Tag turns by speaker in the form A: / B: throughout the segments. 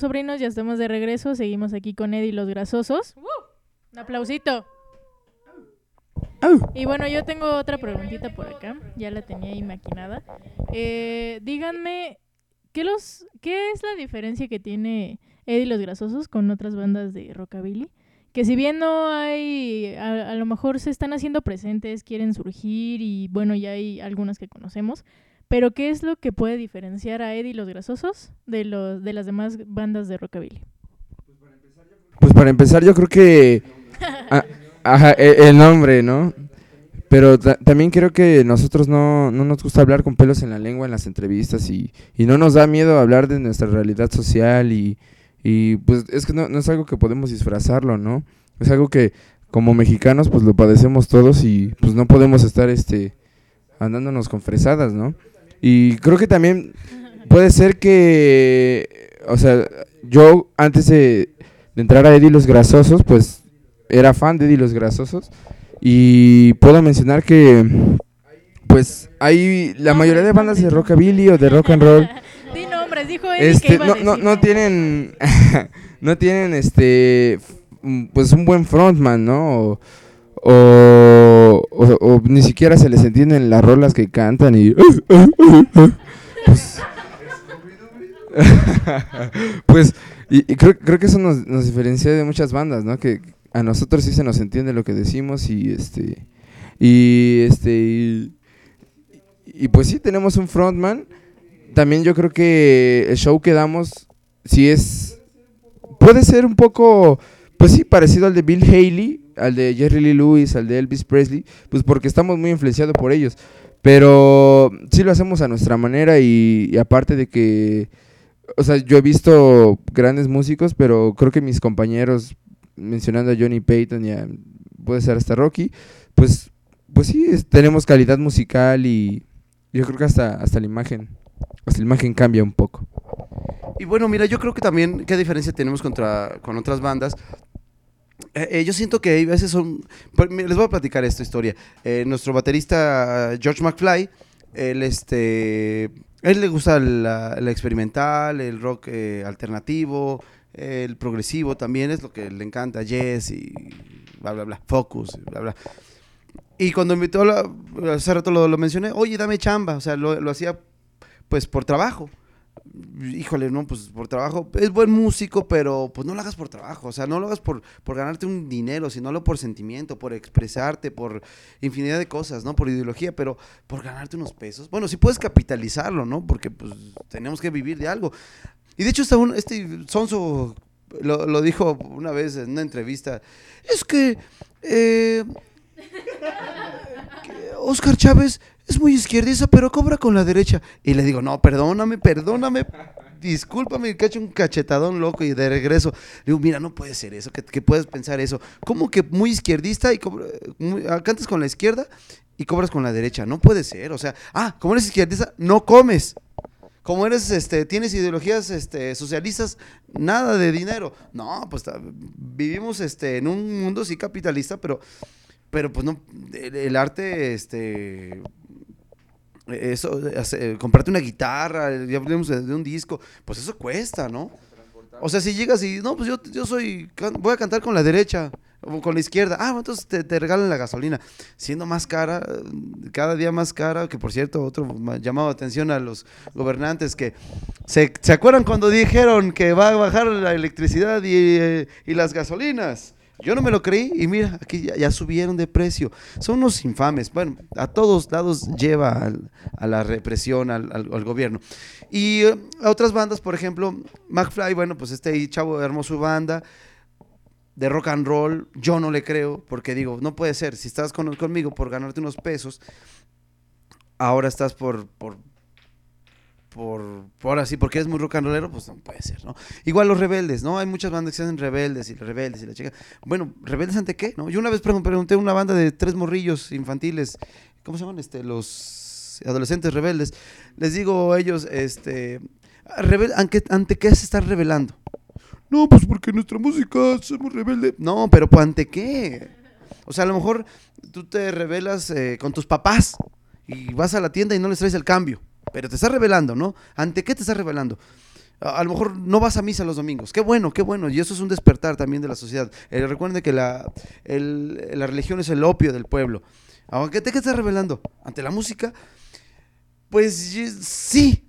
A: sobrinos? Ya estamos de regreso. Seguimos aquí con Eddie y los grasosos. Un aplausito. Y bueno, yo tengo otra preguntita por acá. Ya la tenía ahí maquinada. Eh, díganme, ¿qué, los, ¿qué es la diferencia que tiene Eddie y los grasosos con otras bandas de rockabilly? Que si bien no hay, a, a lo mejor se están haciendo presentes, quieren surgir y bueno, ya hay algunas que conocemos. Pero ¿qué es lo que puede diferenciar a Eddie y los grasosos de, los, de las demás bandas de rockabilly?
B: Pues para empezar yo creo que... ah, ajá, e- el nombre, ¿no? Pero ta- también creo que nosotros no, no nos gusta hablar con pelos en la lengua en las entrevistas y, y no nos da miedo hablar de nuestra realidad social y, y pues es que no, no es algo que podemos disfrazarlo, ¿no? Es algo que como mexicanos pues lo padecemos todos y pues no podemos estar este andándonos con fresadas, ¿no? Y creo que también puede ser que, o sea, yo antes de, de entrar a Eddie Los Grasosos, pues era fan de Eddie Los Grasosos y puedo mencionar que, pues hay la mayoría de bandas de rockabilly o de rock and roll
A: Di nombres, dijo Eddie que
B: este,
A: iba a
B: no, no,
A: decir
B: no tienen, no tienen este, pues un buen frontman, ¿no? O, o, o- ni siquiera se les entienden las rolas que cantan y... pues, pues, y, y creo, creo que eso nos, nos diferencia de muchas bandas, ¿no? Que a nosotros sí se nos entiende lo que decimos y este, y este, y, y pues sí tenemos un frontman, también yo creo que el show que damos sí es puede ser un poco pues sí parecido al de Bill Haley, al de Jerry Lee Lewis, al de Elvis Presley, pues porque estamos muy influenciados por ellos. Pero sí lo hacemos a nuestra manera y, aparte de que o sea, yo he visto grandes músicos, pero creo que mis compañeros mencionando a Johnny Payton y a, puede ser hasta Rocky, pues pues sí tenemos calidad musical y yo creo que hasta hasta la imagen hasta la imagen cambia un poco.
C: Y bueno, mira, yo creo que también, ¿qué diferencia tenemos contra, con otras bandas? Eh, eh, yo siento que hay veces son... Les voy a platicar esta historia. Eh, nuestro baterista George McFly, él, este, él le gusta la, experimental, el rock eh, alternativo, el progresivo también, es lo que le encanta, Yes y bla, bla, bla, Focus, bla, bla. Y cuando invitó, la- hace rato lo, lo mencioné, oye, dame chamba, o sea, lo, lo hacía pues por trabajo híjole, no, pues por trabajo, es buen músico, pero pues no lo hagas por trabajo, o sea, no lo hagas por, por ganarte un dinero, sino lo por sentimiento, por expresarte, por infinidad de cosas, ¿no? Por ideología, pero por ganarte unos pesos. Bueno, sí puedes capitalizarlo, ¿no? Porque pues tenemos que vivir de algo. Y de hecho, está un- este Sonso lo, lo dijo una vez en una entrevista, es que... eh, Oscar Chávez es muy izquierdista, pero cobra con la derecha. Y le digo, no, perdóname, perdóname, discúlpame, hecho un cachetadón loco y de regreso. Digo, mira, no puede ser eso, que, puedes pensar eso. ¿Cómo que muy izquierdista y cobra- ah, cantas con la izquierda y cobras con la derecha? No puede ser, o sea, ah, como eres izquierdista, no comes. Como eres, este, tienes ideologías este, socialistas, nada de dinero. No, pues vivimos este, en un mundo sí capitalista, pero, pero pues no, el, el arte, este, eso, hace- comprarte una guitarra, ya hablamos de, un disco, pues eso cuesta, ¿no? O sea, si llegas y, no, pues yo, yo soy, voy a cantar con la derecha o con la izquierda, ah, entonces te, te regalan la gasolina, siendo más cara, cada día más cara, que por cierto, otro ma- llamado atención a los gobernantes que se, ¿se acuerdan cuando dijeron que va a bajar la electricidad y, eh, y las gasolinas? Yo no me lo creí y mira, aquí ya, subieron de precio. Son unos infames. Bueno, a todos lados lleva a la represión, al, al- al gobierno. Y eh, a otras bandas, por ejemplo, McFly, bueno, pues este chavo armó su banda de rock and roll. Yo no le creo, porque digo, no puede ser. Si estás con- conmigo por ganarte unos pesos, ahora estás por, por, por, por así, porque eres muy rock and rollero, pues no puede ser, ¿no? Igual los rebeldes, ¿no? Hay muchas bandas que se hacen rebeldes y rebeldes y la chica. Bueno, ¿rebeldes ante qué? ¿No? Yo una vez pregun- pregunté a una banda de tres morrillos infantiles, ¿cómo se llaman? Este, los adolescentes rebeldes. Les digo a ellos, este, rebel, ¿ante, ¿ante qué se están rebelando? No, pues porque nuestra música somos rebelde. No, pero pues, ¿ante qué? O sea, a lo mejor tú te rebelas eh, con tus papás y vas a la tienda y no les traes el cambio, pero te estás revelando, ¿no? ¿Ante qué te estás revelando? A, lo mejor no vas a misa los domingos. Qué bueno, qué bueno. Y eso es un despertar también de la sociedad. Eh, recuerden que la, la religión es el opio del pueblo. Aunque te que estás revelando ante la música, pues sí,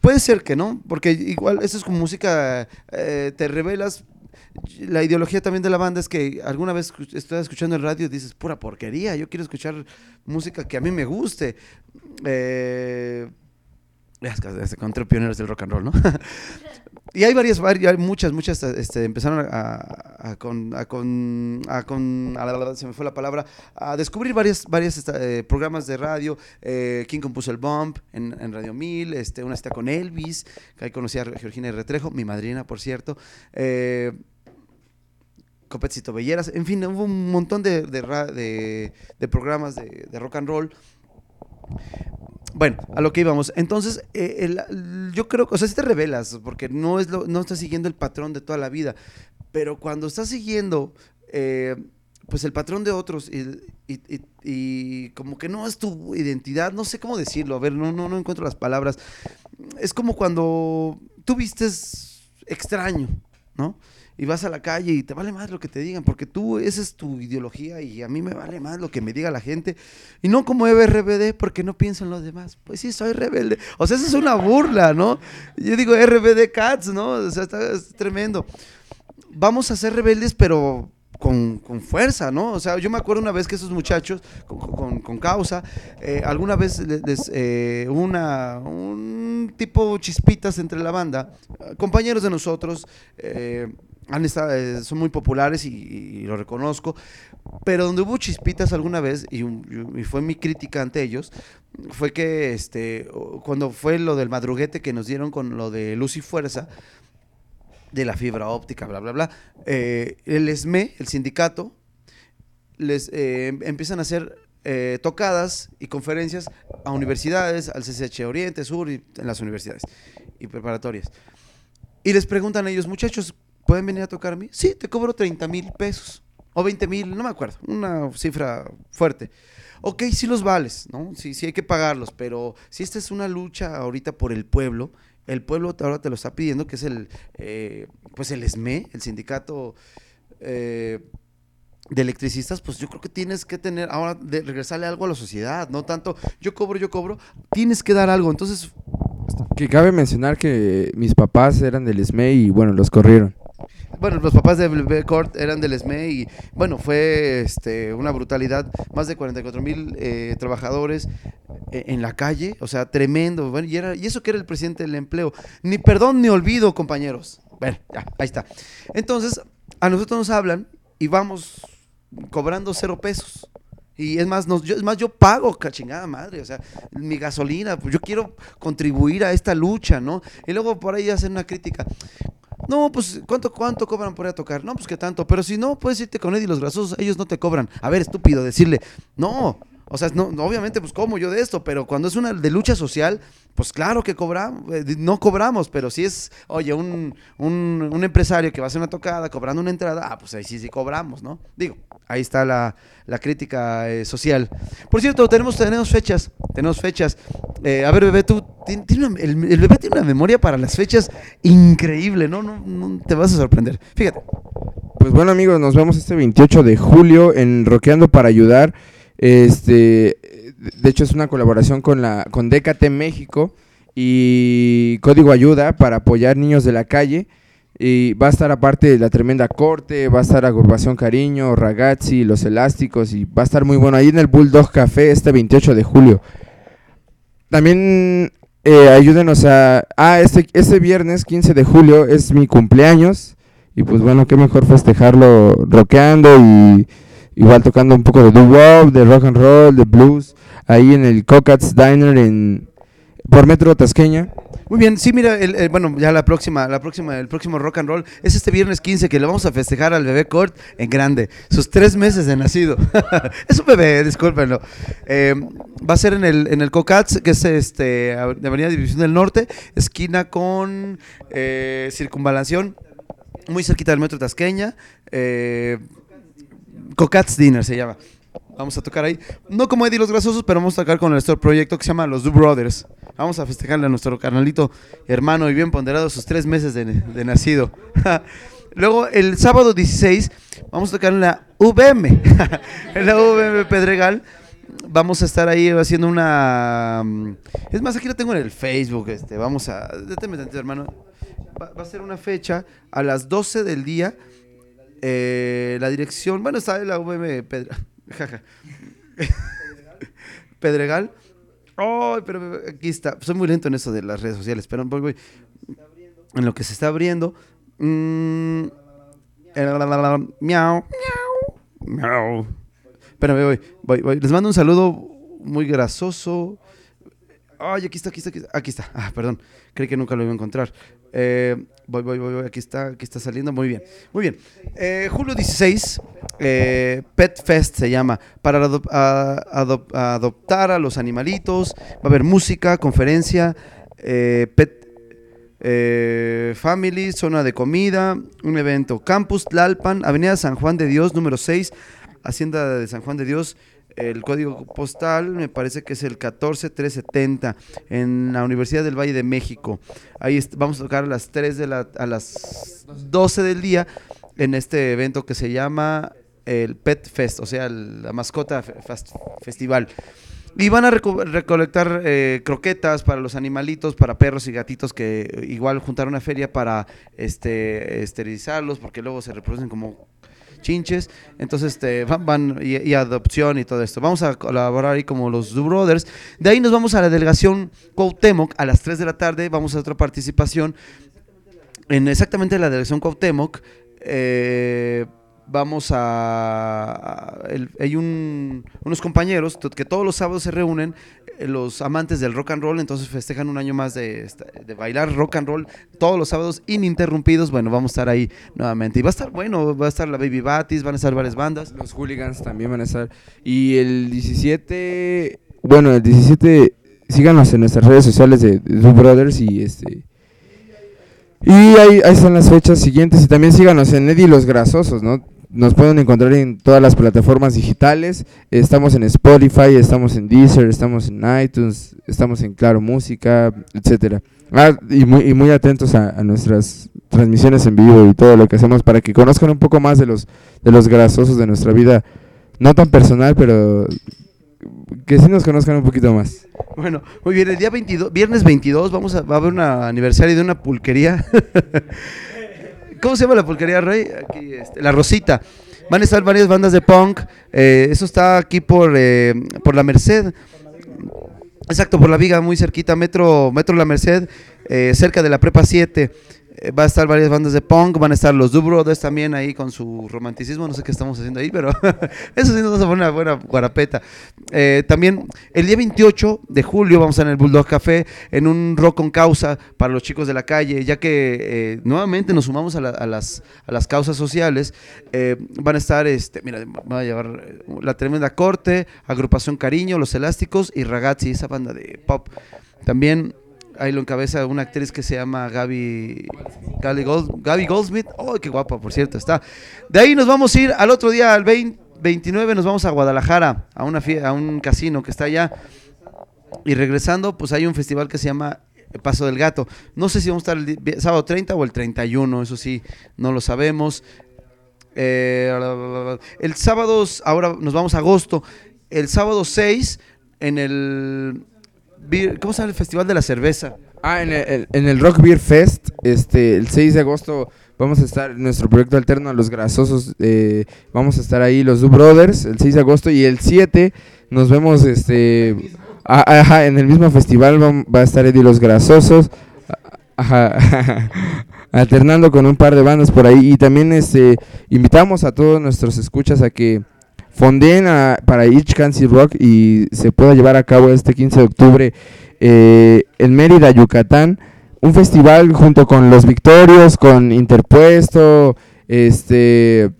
C: puede ser que no, porque igual eso es como música, eh, te revelas. La ideología también de la banda es que alguna vez estás escuchando el radio y dices, pura porquería, yo quiero escuchar música que a mí me guste. Eh, se encontré pioneros del rock and roll, ¿no? y hay varias, varias, muchas, muchas, este, empezaron a, a, con, a, con, a con- a la- se me fue la palabra, a descubrir varias, varias eh, programas de radio. Eh, King compuso el Bump en, en Radio 1000, este, una cita con Elvis, que ahí conocí a Georgina Retrejo, mi madrina, por cierto. Eh, Copetcito Belleras, en fin, hubo un montón de, de, de- de programas de, de rock and roll. Bueno, a lo que íbamos. Entonces, eh, yo creo que, o sea, si te revelas, porque no, es no estás siguiendo el patrón de toda la vida, pero cuando estás siguiendo, eh, pues el patrón de otros y- y como que no es tu identidad, no sé cómo decirlo, a ver, no, no, no encuentro las palabras. Es como cuando tú vistes extraño, ¿no? Y vas a la calle y te vale más lo que te digan, porque tú, esa es tu ideología y a mí me vale más lo que me diga la gente. Y no como RBD, porque no pienso en los demás. Pues sí, soy rebelde. O sea, esa es una burla, ¿no? Yo digo RBD Cats, ¿no? O sea, está, es tremendo. Vamos a ser rebeldes, pero con, con fuerza, ¿no? O sea, yo me acuerdo una vez que esos muchachos, con, con- causa, eh, alguna vez eh, una, un tipo chispitas entre la banda, compañeros de nosotros, eh, han estado, eh, son muy populares y, y lo reconozco, pero donde hubo chispitas alguna vez, y, y fue mi crítica ante ellos, fue que este, cuando fue lo del madruguete que nos dieron con lo de Luz y Fuerza, de la fibra óptica, bla, bla, bla, eh, el ESME, el sindicato, les eh, empiezan a hacer eh, tocadas y conferencias a universidades, al CCH Oriente, Sur y en las universidades y preparatorias. Y les preguntan a ellos, muchachos, ¿pueden venir a tocar a mí? Sí, te cobro 30 mil pesos. O 20 mil, no me acuerdo, una cifra fuerte. Ok, sí los vales, ¿no? Sí, sí hay que pagarlos, pero si esta es una lucha ahorita por el pueblo, el pueblo ahora te lo está pidiendo, que es el, eh, pues el SME, el sindicato eh, de electricistas, pues yo creo que tienes que tener, ahora de regresarle algo a la sociedad, no tanto yo cobro, yo cobro, tienes que dar algo. Entonces,
B: Que cabe mencionar que mis papás eran del SME y bueno, los corrieron.
C: Bueno, los papás de Bebé Court eran del SME y bueno, fue este, una brutalidad. Más de 44 mil eh, trabajadores eh, en la calle, o sea, tremendo. Bueno, y, era, y eso que era el presidente del empleo. Ni perdón ni olvido, compañeros. Bueno, ya, ahí está. Entonces, a nosotros nos hablan y vamos cobrando cero pesos. Y es más, nos, yo, es más, yo pago, cachingada madre, o sea, mi gasolina, pues yo quiero contribuir a esta lucha, ¿no? Y luego por ahí hacen una crítica. No, pues, ¿cuánto, cuánto cobran por ir a tocar? No, pues que tanto. Pero si no, puedes irte con Eddie los grasosos, ellos no te cobran. A ver, estúpido, decirle, no. O sea, no, no, obviamente, pues, como yo de esto? Pero cuando es una de lucha social, pues claro que cobramos, eh, no cobramos, pero si es, oye, un, un, un empresario que va a hacer una tocada cobrando una entrada, ah, pues ahí sí, sí cobramos, ¿no? Digo, ahí está la, la crítica eh, social. Por cierto, tenemos, tenemos fechas, tenemos fechas. Eh, a ver, bebé, tú, una- el, el bebé tiene una memoria para las fechas increíble, ¿no? No, no te vas a sorprender. Fíjate.
B: Pues bueno amigos, nos vemos este 28 de julio en Roqueando para Ayudar. Este, de hecho es una colaboración con la con DKT México y Código Ayuda para apoyar niños de la calle. Y va a estar aparte de la tremenda corte, va a estar Agrupación Cariño, Ragazzi, Los Elásticos y va a estar muy bueno ahí en el Bulldog Café este 28 de julio. También eh, ayúdenos a... Ah, este, este viernes 15 de julio es mi cumpleaños. Y pues bueno, qué mejor festejarlo rockeando y igual tocando un poco de doo-wop, de rock and roll, de blues, ahí en el Cocats Diner en por Metro Tasqueña.
C: Muy bien, sí, mira, el, el- bueno, ya la próxima, la próxima, el próximo rock and roll es este viernes 15 que le vamos a festejar al bebé Kurt en grande, sus tres meses de nacido. es un bebé, discúlpenlo. Eh, va a ser en el, en el Cocats, que es este, Avenida División del Norte, esquina con eh, Circunvalación, muy cerquita del Metro Tasqueña. Eh, Cocats Dinner se llama. Vamos a tocar ahí. No como Eddie los Grasosos, pero vamos a tocar con nuestro proyecto que se llama Los Do Brothers. Vamos a festejarle a nuestro carnalito hermano y bien ponderado sus tres meses de, nacido. Luego, el sábado 16, vamos a tocar en la VM, en la VM Pedregal. Vamos a estar ahí haciendo una... mm, Es más, aquí lo tengo en el Facebook. Este, vamos a... Déjame tantito, hermano. Va, va a ser una fecha a las 12 del día. eh, la dirección... Bueno, está en la VM Pedregal. Pedregal. Ay, pero aquí está. Soy muy lento en eso de las redes sociales, pero voy, voy. En lo que se está abriendo. mm, miau, miau, miau. Espérame, voy, voy, voy. Les mando un saludo muy grasoso. Ay, aquí está, aquí está, aquí está. Aquí está. Ah, perdón. Creí que nunca lo iba a encontrar. Eh, voy, voy, voy. Aquí está, aquí está saliendo. Muy bien. Muy bien. Eh, julio 16, eh, Pet Fest se llama. Para adoptar a los animalitos. Va a haber música, conferencia, eh, Pet eh, Family, zona de comida, un evento. Campus Tlalpan, Avenida San Juan de Dios, número 6, Hacienda de San Juan de Dios. El código postal me parece que es el 14370 en la Universidad del Valle de México. Ahí vamos a tocar a las 3 de la a las 12 del día en este evento que se llama el Pet Fest, o sea, el- la mascota fe- fast- festival. Y van a reco- recolectar eh, croquetas para los animalitos, para perros y gatitos que igual juntar una feria para este esterilizarlos porque luego se reproducen como chinches. Entonces este, van, van y, adopción y todo esto. Vamos a colaborar ahí como los Du Brothers. De ahí nos vamos a la delegación Cuauhtémoc a las 3 de la tarde. Vamos a otra participación en exactamente la delegación Cuauhtémoc. eh, vamos a, hay un- unos compañeros que todos los sábados se reúnen los amantes del rock and roll entonces festejan un año más de, de bailar rock and roll todos los sábados ininterrumpidos bueno vamos a estar ahí nuevamente y va a estar bueno va a estar la Baby Batis van a estar varias bandas
B: Los hooligans también van a estar. Y el 17, bueno, el 17, síganos en nuestras redes sociales de, de Two Brothers y este... Y ahí, ahí están las fechas siguientes y también síganos en Eddie Los Grasosos, ¿no? Nos pueden encontrar en todas las plataformas digitales. Estamos en Spotify, estamos en Deezer, estamos en iTunes, estamos en Claro Música, etcétera. Ah, y muy, y muy atentos a, nuestras transmisiones en vivo y todo lo que hacemos para que conozcan un poco más de los de los grasosos de nuestra vida, no tan personal, pero que sí nos conozcan un poquito más.
C: Bueno, muy bien, el día 22, viernes 22 vamos a, va a haber un aniversario de una pulquería. ¿Cómo se llama la pulquería, Rey? Aquí, este, la Rosita. Van a estar varias bandas de punk. eh, eso está aquí por, eh, por la Merced. Exacto, por la viga, muy cerquita, Metro, Metro La Merced, eh, cerca de la Prepa 7. Eh, va a estar varias bandas de punk, van a estar los Du Brothers también ahí con su romanticismo, no sé qué estamos haciendo ahí, pero eso sí nos vamos a poner una buena guarapeta. Eh, también el día 28 de julio vamos a en el Bulldog Café en un rock con causa para los chicos de la calle, ya que eh, nuevamente nos sumamos a, la- a las, a las causas sociales. Eh, van a estar, este, mira, van a llevar la tremenda corte, agrupación Cariño, Los Elásticos y Ragazzi, esa banda de pop. También ahí lo encabeza una actriz que se llama Gaby, Gaby, Gold- Gaby Goldsmith. ¡Oh, qué guapa, por cierto! Está. De ahí nos vamos a ir al otro día, al 20 29, nos vamos a Guadalajara, a, una a un casino que está allá. Y regresando, pues hay un festival que se llama Paso del Gato. No sé si vamos a estar el sábado 30 o el 31, eso sí, no lo sabemos. Eh, el sábado, ahora nos vamos a agosto. El sábado 6, en el. ¿Cómo se el Festival de la Cerveza?
B: Ah, en el, en el Rock Beer Fest, este, el 6 de agosto vamos a estar en nuestro proyecto alterno a los grasosos, eh, vamos a estar ahí los Du Brothers el 6 de agosto y el 7 nos vemos este ajá, en el mismo festival va, a estar Eddie los grasosos ajá, alternando con un par de bandas por ahí y también este invitamos a todos nuestros escuchas a que fonden a- para Each Cancy Rock y se pueda llevar a cabo este 15 de octubre eh, en Mérida, Yucatán, un festival junto con Los Victorios, con Interpuesto, este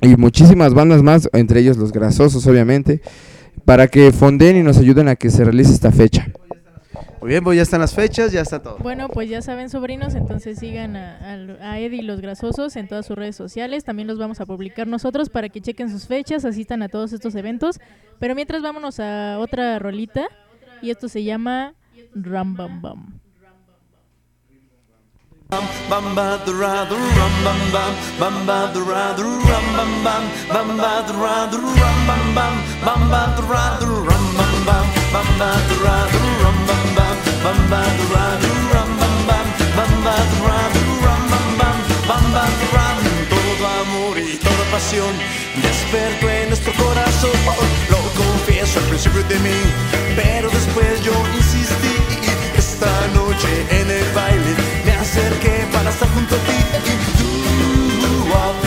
B: y muchísimas bandas más, entre ellos Los Grasosos, obviamente, para que fonden y nos ayuden a que se realice esta fecha.
C: Muy bien, pues ya están las fechas, ya está todo.
A: Bueno, pues ya saben, sobrinos, entonces sigan a, a Eddie los Grasosos en todas sus redes sociales. También los vamos a publicar nosotros para que chequen sus fechas, asistan a todos estos eventos. Pero mientras vámonos a otra rolita y esto se llama Ram Bam Bam.
D: Bam ba da ra da rum bam bam bam ba da ra da rum bam bam bam ba da ra da rum ba ra ba ra ba ra rum bam bam todo amor y toda pasión despertó en nuestro corazón lo confieso al principio de mí pero después yo insistí esta noche en el baile me acerqué para estar junto a ti tú,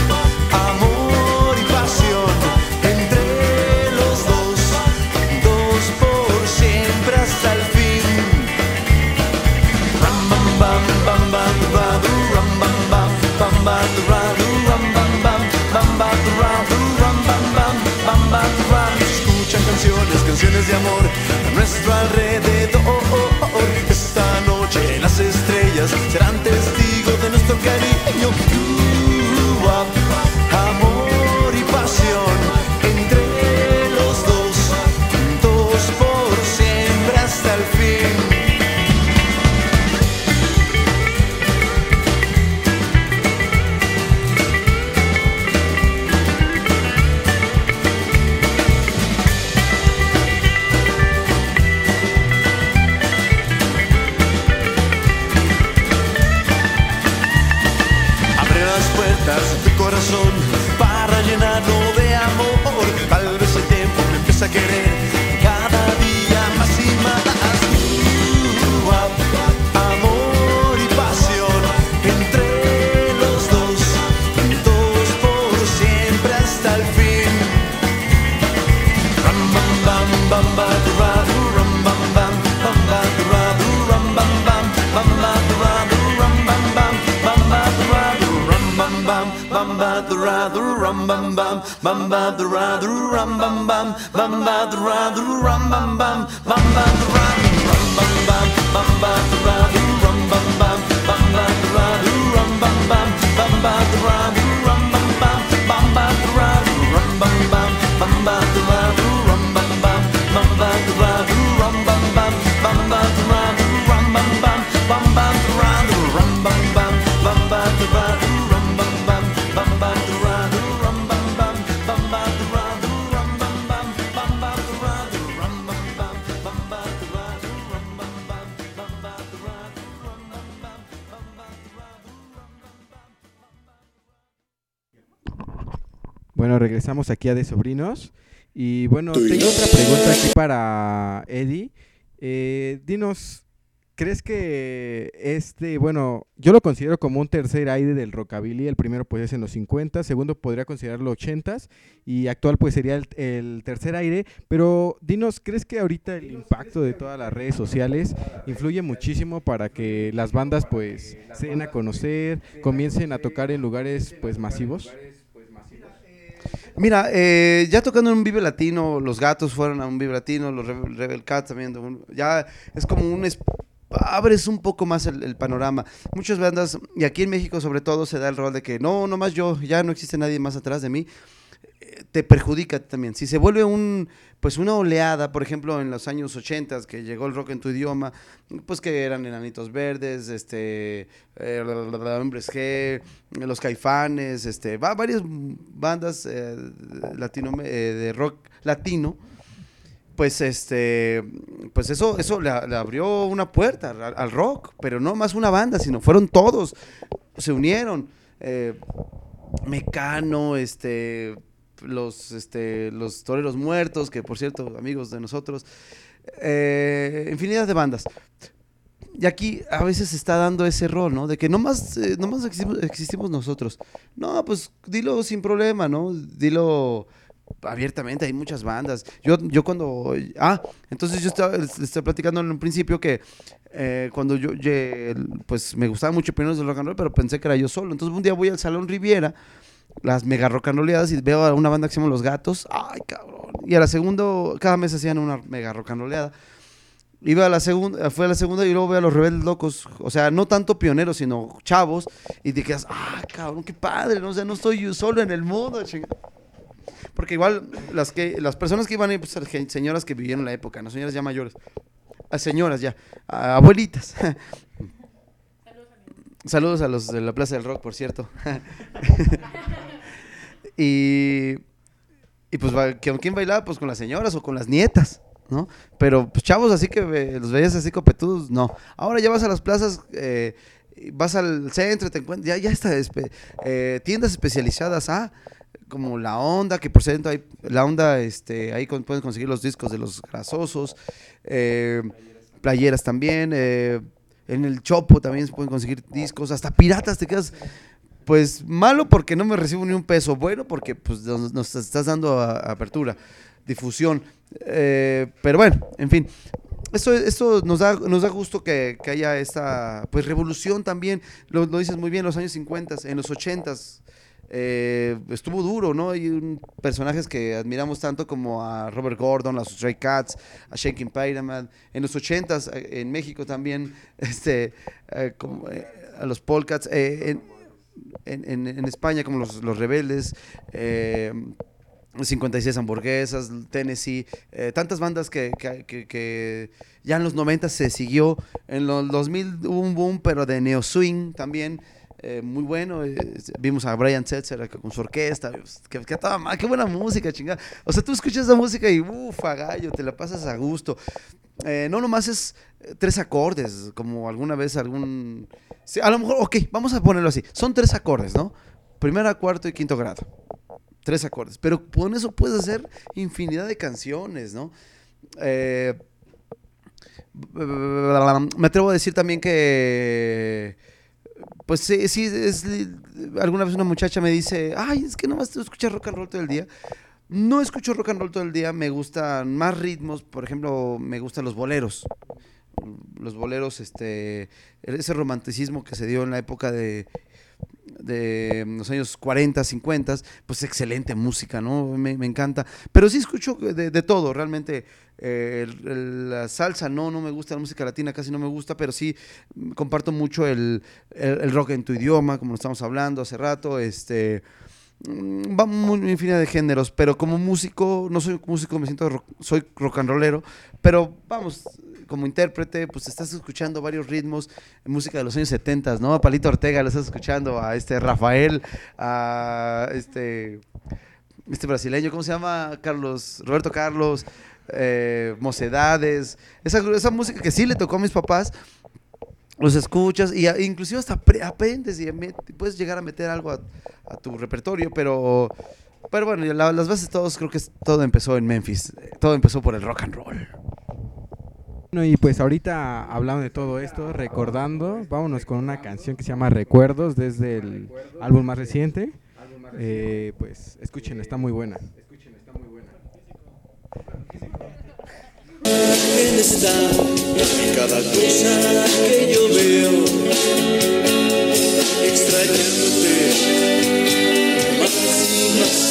E: regresamos aquí a De Sobrinos. Y bueno, tengo otra pregunta aquí para Eddie. Eh, dinos, ¿crees que este, bueno, yo lo considero como un tercer aire del rockabilly? El primero pues es en los 50, segundo podría considerarlo 80s y actual pues sería el, el tercer aire. Pero dinos, ¿crees que ahorita el impacto de todas las redes sociales influye muchísimo para que las bandas pues se den a conocer, comiencen a tocar en lugares pues masivos?
C: Mira, eh, ya tocando en un Vive Latino, los gatos fueron a un Vive Latino, los Rebel, Rebel Cats también. un- Ya es como un... es- abres un poco más el, el panorama. Muchas bandas, y aquí en México sobre todo se da el rol de que no, nomás yo, ya no existe nadie más atrás de mí. Te perjudica también. Si se vuelve un, pues una oleada, por ejemplo, en los años 80 que llegó el rock en tu idioma, pues que eran Enanitos Verdes, este, eh, Hombres G, los Caifanes, este, va, varias bandas eh, latino, eh, de rock latino, pues este, pues eso, eso le, abrió una puerta al, al rock, pero no más una banda, sino fueron todos, se unieron. eh, Mecano, este, los, este, los Toreros Muertos, que por cierto, amigos de nosotros, eh, infinidad de bandas. Y aquí a veces se está dando ese rol, ¿no? De que nomás, eh, nomás existimos, existimos nosotros. No, pues dilo sin problema, ¿no? Dilo abiertamente, hay muchas bandas. Yo, yo cuando... Ah, entonces yo estaba, estaba platicando en un principio que eh, cuando yo, pues me gustaba mucho Pioneros del Rock and Roll, pero pensé que era yo solo. Entonces un día voy al Salón Riviera, las mega rolleadas, y veo a una banda que se llama Los Gatos. Ay, cabrón. Y a la segunda, cada mes hacían una mega rolleada. Iba a la segunda, fue a la segunda y luego veo a los rebeldes locos, o sea, no tanto pioneros, sino chavos, y te quedas, ah, cabrón, qué padre, ¿no? o sea, no estoy yo solo en el mundo. Porque igual las que las personas que iban ahí, pues, señoras que vivieron la época, no señoras ya mayores. a señoras ya, a abuelitas. Saludos a los de la Plaza del Rock, por cierto. y, y pues, ¿con quién bailaba? Pues con las señoras o con las nietas, ¿no? Pero pues, chavos así que los veías así copetudos, no. Ahora ya vas a las plazas, eh, vas al centro, te encuentras, ya, ya está, espe- eh, tiendas especializadas, ah, como La Onda, que por cierto hay, La Onda, este, ahí con- puedes conseguir los discos de los grasosos, eh, playeras también, eh, en el Chopo también se pueden conseguir discos, hasta piratas te quedas, pues malo porque no me recibo ni un peso, bueno porque pues nos, estás dando apertura, difusión, eh, pero bueno, en fin. Esto, esto nos, da, nos da gusto que, que haya esta pues revolución también, lo, lo dices muy bien, los años 50, en los 80 eh, estuvo duro, ¿no? Hay un- personajes que admiramos tanto como a Robert Gordon, a los Stray Cats, a Shaking Pyramid. En los 80s, eh, en México también, este, eh, a los Polcats. en, España como los, los Rebeldes. eh, 56 hamburguesas, Tennessee, tantas bandas que, que- que- que ya en los 90 se siguió, en los 2000 hubo un boom, pero de neo swing también, eh, muy bueno, eh, vimos a Brian Setzer con su orquesta, pues, que, que toda ma- qué buena música, chingada, o sea, tú escuchas esa música y ufa, gallo, te la pasas a gusto, Eh, no nomás es eh, tres acordes, como alguna vez algún, a lo mejor, ok, vamos a ponerlo así, son tres acordes, ¿no? Primera, cuarto y quinto grado tres acordes. Pero con eso puedes hacer infinidad de canciones, ¿no? Eh, me atrevo a decir también que, pues sí, sí, es, alguna vez una muchacha me dice, ay, es que nomás tú escuchas rock and roll todo el día. No escucho rock and roll todo el día, me gustan más ritmos, por ejemplo, me gustan los boleros. Los boleros, este, ese romanticismo que se dio en la época de, de los años 40, 50, pues excelente música, ¿no? Me, me encanta. Pero sí escucho de, de todo, realmente. eh, la salsa no, no me gusta, la música latina casi no me gusta, pero sí mm, comparto mucho el, el- el rock en tu idioma, como lo estamos hablando hace rato, este... mm, Va muy infinidad de géneros, pero como músico, no soy músico, me siento rock- soy rock and rollero, pero vamos, como intérprete, pues estás escuchando varios ritmos, música de los años 70, ¿no? A Palito Ortega lo estás escuchando, a este Rafael, a este, este brasileño, ¿cómo se llama? Carlos, Roberto Carlos, eh, Mocedades, esa, esa música que sí le tocó a mis papás, los escuchas y a- inclusive hasta apre- aprendes y puedes llegar a meter algo a, tu repertorio, pero... Pero bueno, la- las bases todos creo que todo empezó en Memphis. Todo empezó por el rock and roll.
E: Bueno, y pues ahorita hablando de todo esto, recordando, vámonos con una canción que se llama Recuerdos desde el álbum más reciente. Eh, pues escuchen, está muy buena.
D: ¿Quién está en cada cosa que yo veo? Extrañándote más más.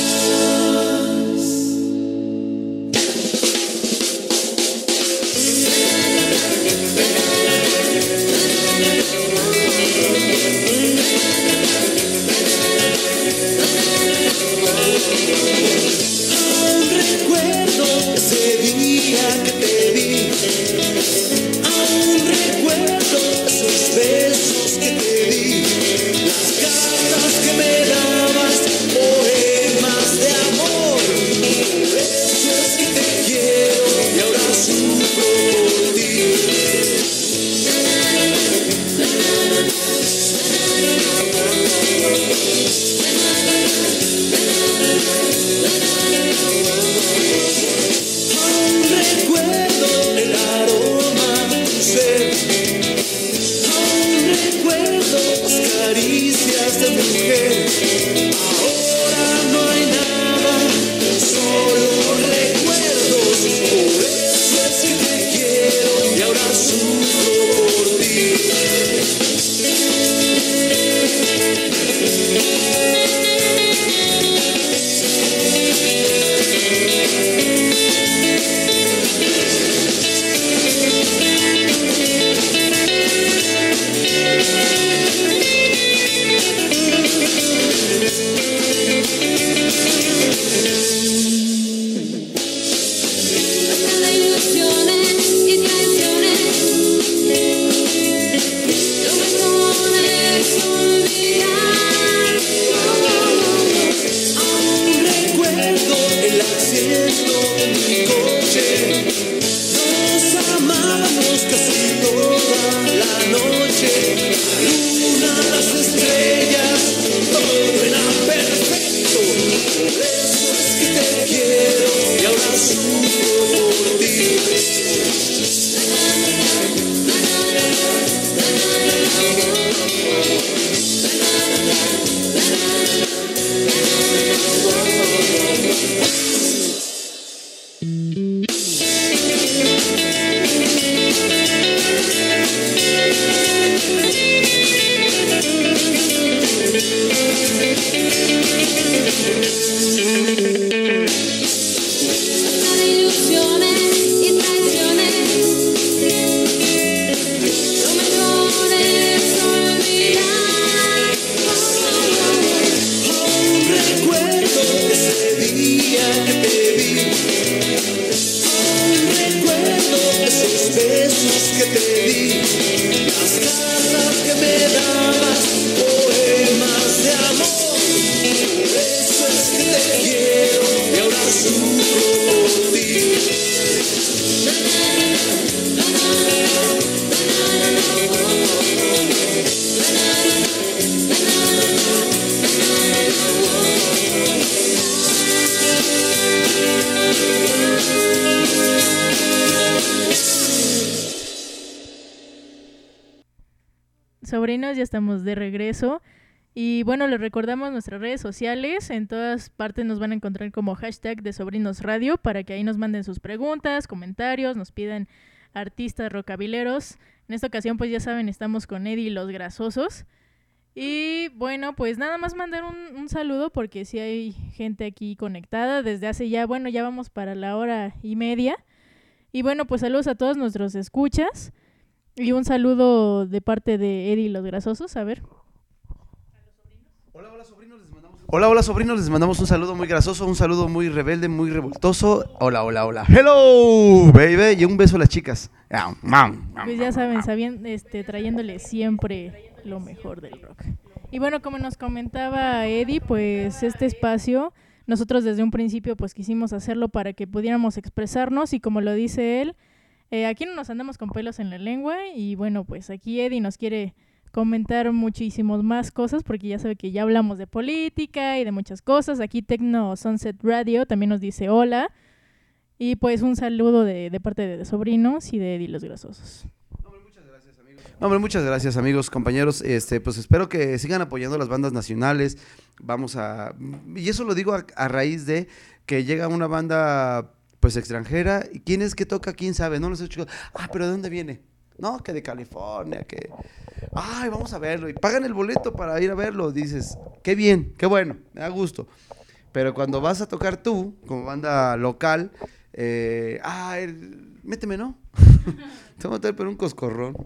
A: Regreso. Y bueno, les recordamos nuestras redes sociales. En todas partes nos van a encontrar como hashtag de Sobrinos Radio para que ahí nos manden sus preguntas, comentarios, nos pidan artistas rocabileros. En esta ocasión, pues ya saben, estamos con Eddie y los grasosos. Y bueno, pues nada más mandar un, un saludo porque sí hay gente aquí conectada desde hace ya, bueno, ya vamos para la hora y media. Y bueno, pues saludos a todos nuestros escuchas. Y un saludo de parte de Eddie y los grasosos. A ver.
C: Hola, hola sobrinos, les mandamos Hola, hola sobrinos, les mandamos un saludo muy grasoso, un saludo muy rebelde, muy revoltoso. Hola, hola, hola. Hello, baby, y un beso a las chicas.
A: Pues ya saben, sabían, este, trayéndole siempre lo mejor del rock. Y bueno, como nos comentaba Eddie, pues este espacio, nosotros desde un principio pues quisimos hacerlo para que pudiéramos expresarnos y como lo dice él, eh, aquí no nos andamos con pelos en la lengua y bueno, pues aquí Eddie nos quiere comentar muchísimos más cosas porque ya sabe que ya hablamos de política y de muchas cosas. Aquí Tecno Sunset Radio también nos dice hola. Y pues un saludo de, de parte de sobrinos y de Eddie los Grasosos.
C: Hombre, muchas gracias, amigos, compañeros. Este, pues espero que sigan apoyando las bandas nacionales. Vamos a. Y eso lo digo a, raíz de que llega una banda pues extranjera. ¿Y quién es que toca? ¿Quién sabe? No los he chicos. Ah, pero ¿de dónde viene? No, que de California, que. Ay, vamos a verlo. Y pagan el boleto para ir a verlo. Dices, qué bien, qué bueno, me da gusto. Pero cuando vas a tocar tú, como banda local, eh, ah, méteme, ¿no? Te voy a meter por un coscorrón.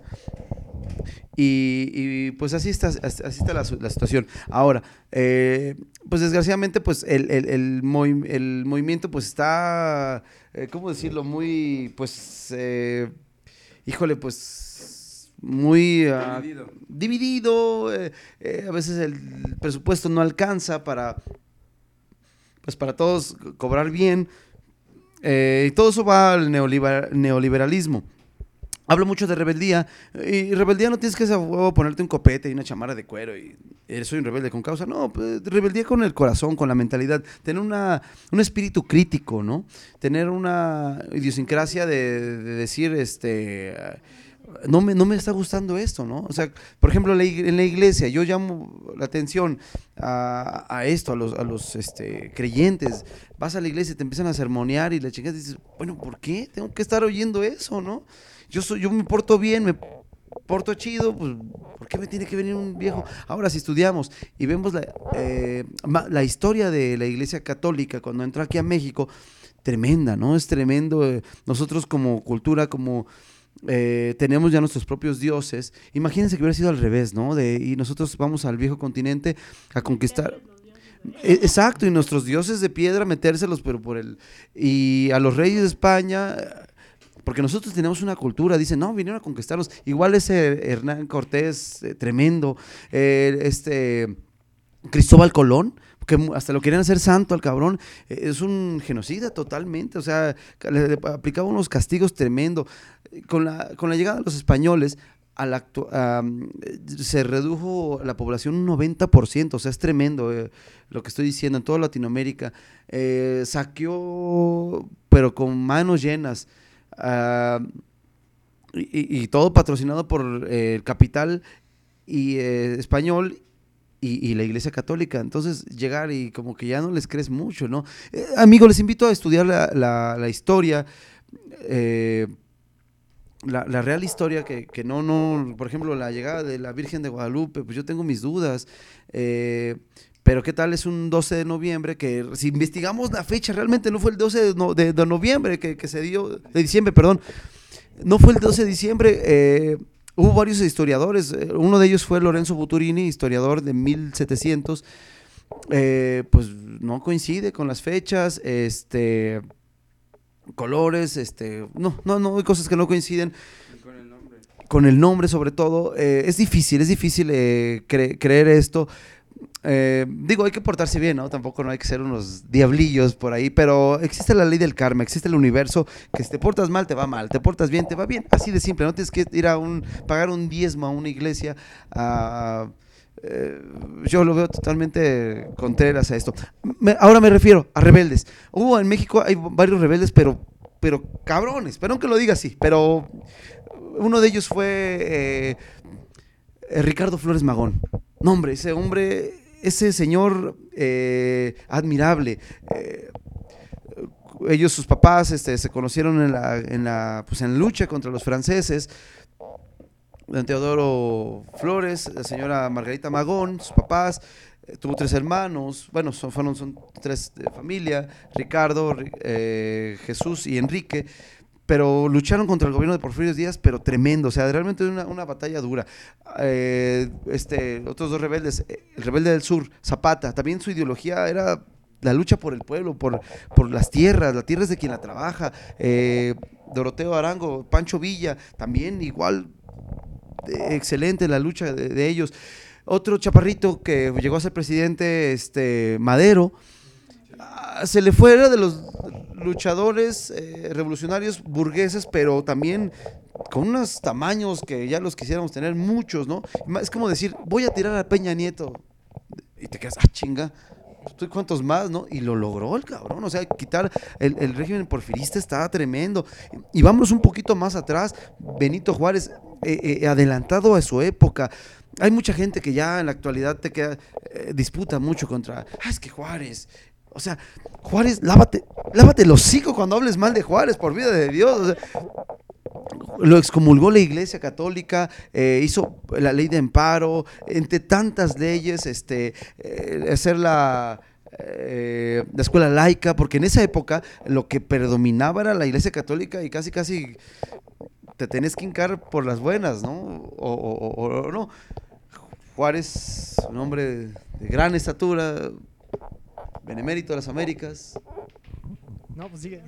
C: Y, y, pues así está, así está la, situación. Ahora, eh, pues desgraciadamente, pues el, el, el, el movimiento pues está, eh, ¿cómo decirlo? Muy, pues, eh, híjole, pues muy ah,
B: Dividido.
C: dividido, eh, eh, a veces el presupuesto no alcanza para, pues para todos co- cobrar bien, eh, y todo eso va al neoliber- neoliberalismo. Hablo mucho de rebeldía, y rebeldía no tienes que ponerte un copete y una chamarra de cuero y soy un rebelde con causa, no, pues, rebeldía con el corazón, con la mentalidad, tener una, un espíritu crítico, ¿no? Tener una idiosincrasia de, de decir, este, no me, no me está gustando esto, ¿no? O sea, por ejemplo, en la iglesia, yo llamo la atención a, a esto, a los, a los este, creyentes. Vas a la iglesia y te empiezan a sermonear y la chingada dices, bueno, ¿por qué? Tengo que estar oyendo eso, ¿no? Yo, soy, yo me porto bien, me porto chido, pues, ¿por qué me tiene que venir un viejo? Ahora, si estudiamos y vemos la, eh, la historia de la iglesia católica cuando entró aquí a México, tremenda, ¿no? Es tremendo. eh, nosotros como cultura, como eh, tenemos ya nuestros propios dioses. Imagínense que hubiera sido al revés, ¿no? Y nosotros vamos al viejo continente a conquistar. E- Exacto, y nuestros dioses de piedra metérselos, pero por el. Y a los reyes de España. Porque nosotros tenemos una cultura, dicen, no, vinieron a conquistarlos. Igual ese Hernán Cortés, eh, tremendo. eh, este. Cristóbal Colón, que hasta lo querían hacer santo al cabrón, eh, es un genocida totalmente, o sea, le, le aplicaba unos castigos tremendos. Con la, con la llegada de los españoles, actu- am, eh, se redujo la población un 90%, o sea, es tremendo lo que estoy diciendo en toda Latinoamérica. Saqueó, pero con manos llenas. Ah, y, todo patrocinado por eh, el capital y, eh, español y, y la Iglesia Católica. Entonces, llegar y como que ya no les crees mucho, ¿no? Eh, amigo, les invito a estudiar la, la- la historia. eh, la, la real historia que, que no, no, por ejemplo, la llegada de la Virgen de Guadalupe, pues yo tengo mis dudas. Pero qué tal es un 12 de noviembre que si investigamos la fecha, realmente no fue el 12 de, no- de- noviembre que, se dio, de diciembre, perdón, no fue el 12 de diciembre, eh, hubo varios historiadores, eh, uno de ellos fue Lorenzo Buturini, historiador de 1700, eh, pues no coincide con las fechas, este colores, este, no, no, no, hay cosas que no coinciden con el nombre sobre todo. eh, es difícil, es difícil eh, cre- creer esto. Eh, digo, hay que portarse bien, ¿no? Tampoco no hay que ser unos diablillos por ahí, pero existe la ley del karma, existe el universo, que si te portas mal, te va mal, te portas bien, te va bien. Así de simple, no tienes que ir a un, pagar un diezmo a una iglesia. eh, yo lo veo totalmente contreras a esto. Ahora me refiero a rebeldes. Hubo en México, hay varios rebeldes, pero, pero cabrones, perdón que lo diga así, pero uno de ellos fue eh, Ricardo Flores Magón. No, hombre, ese hombre, ese señor eh, admirable. eh, ellos, sus papás, este, se conocieron en la, en la, pues, en lucha contra los franceses. Don Teodoro Flores, la señora Margarita Magón, sus papás, eh, tuvo tres hermanos, bueno, son, fueron, son tres de familia, Ricardo, Ri- Jesús y Enrique, pero lucharon contra el gobierno de Porfirio Díaz, pero tremendo, o sea, realmente una, una batalla dura. Eh, este, otros dos rebeldes, eh, el rebelde del sur, Zapata, también su ideología era la lucha por el pueblo, por, por las tierras, la tierra es de quien la trabaja. Eh, Doroteo Arango, Pancho Villa, también igual excelente la lucha de, de ellos. Otro chaparrito que llegó a ser presidente, este Madero, ah, se le fue, era de los luchadores eh, revolucionarios burgueses, pero también con unos tamaños que ya los quisiéramos tener muchos, ¿no? Es como decir, voy a tirar a Peña Nieto. Y te quedas, ah, chinga. ¿tú ¿Cuántos más, no? Y lo logró el cabrón. O sea, quitar el, el régimen porfirista estaba tremendo. Y vámonos un poquito más atrás. Benito Juárez, eh, eh, adelantado a su época. Hay mucha gente que ya en la actualidad te queda, eh, disputa mucho contra, ah, es que Juárez, o sea, Juárez, lávate, lávate el hocico cuando hables mal de Juárez, por vida de Dios. lo excomulgó la Iglesia Católica, eh, hizo la ley de amparo, entre tantas leyes, este, eh, hacer la, eh, la escuela laica, porque en esa época lo que predominaba era la Iglesia Católica y casi, casi te tenés que hincar por las buenas, ¿no? O no. Juárez, un hombre de gran estatura, benemérito de las Américas,
F: No, pues sigue.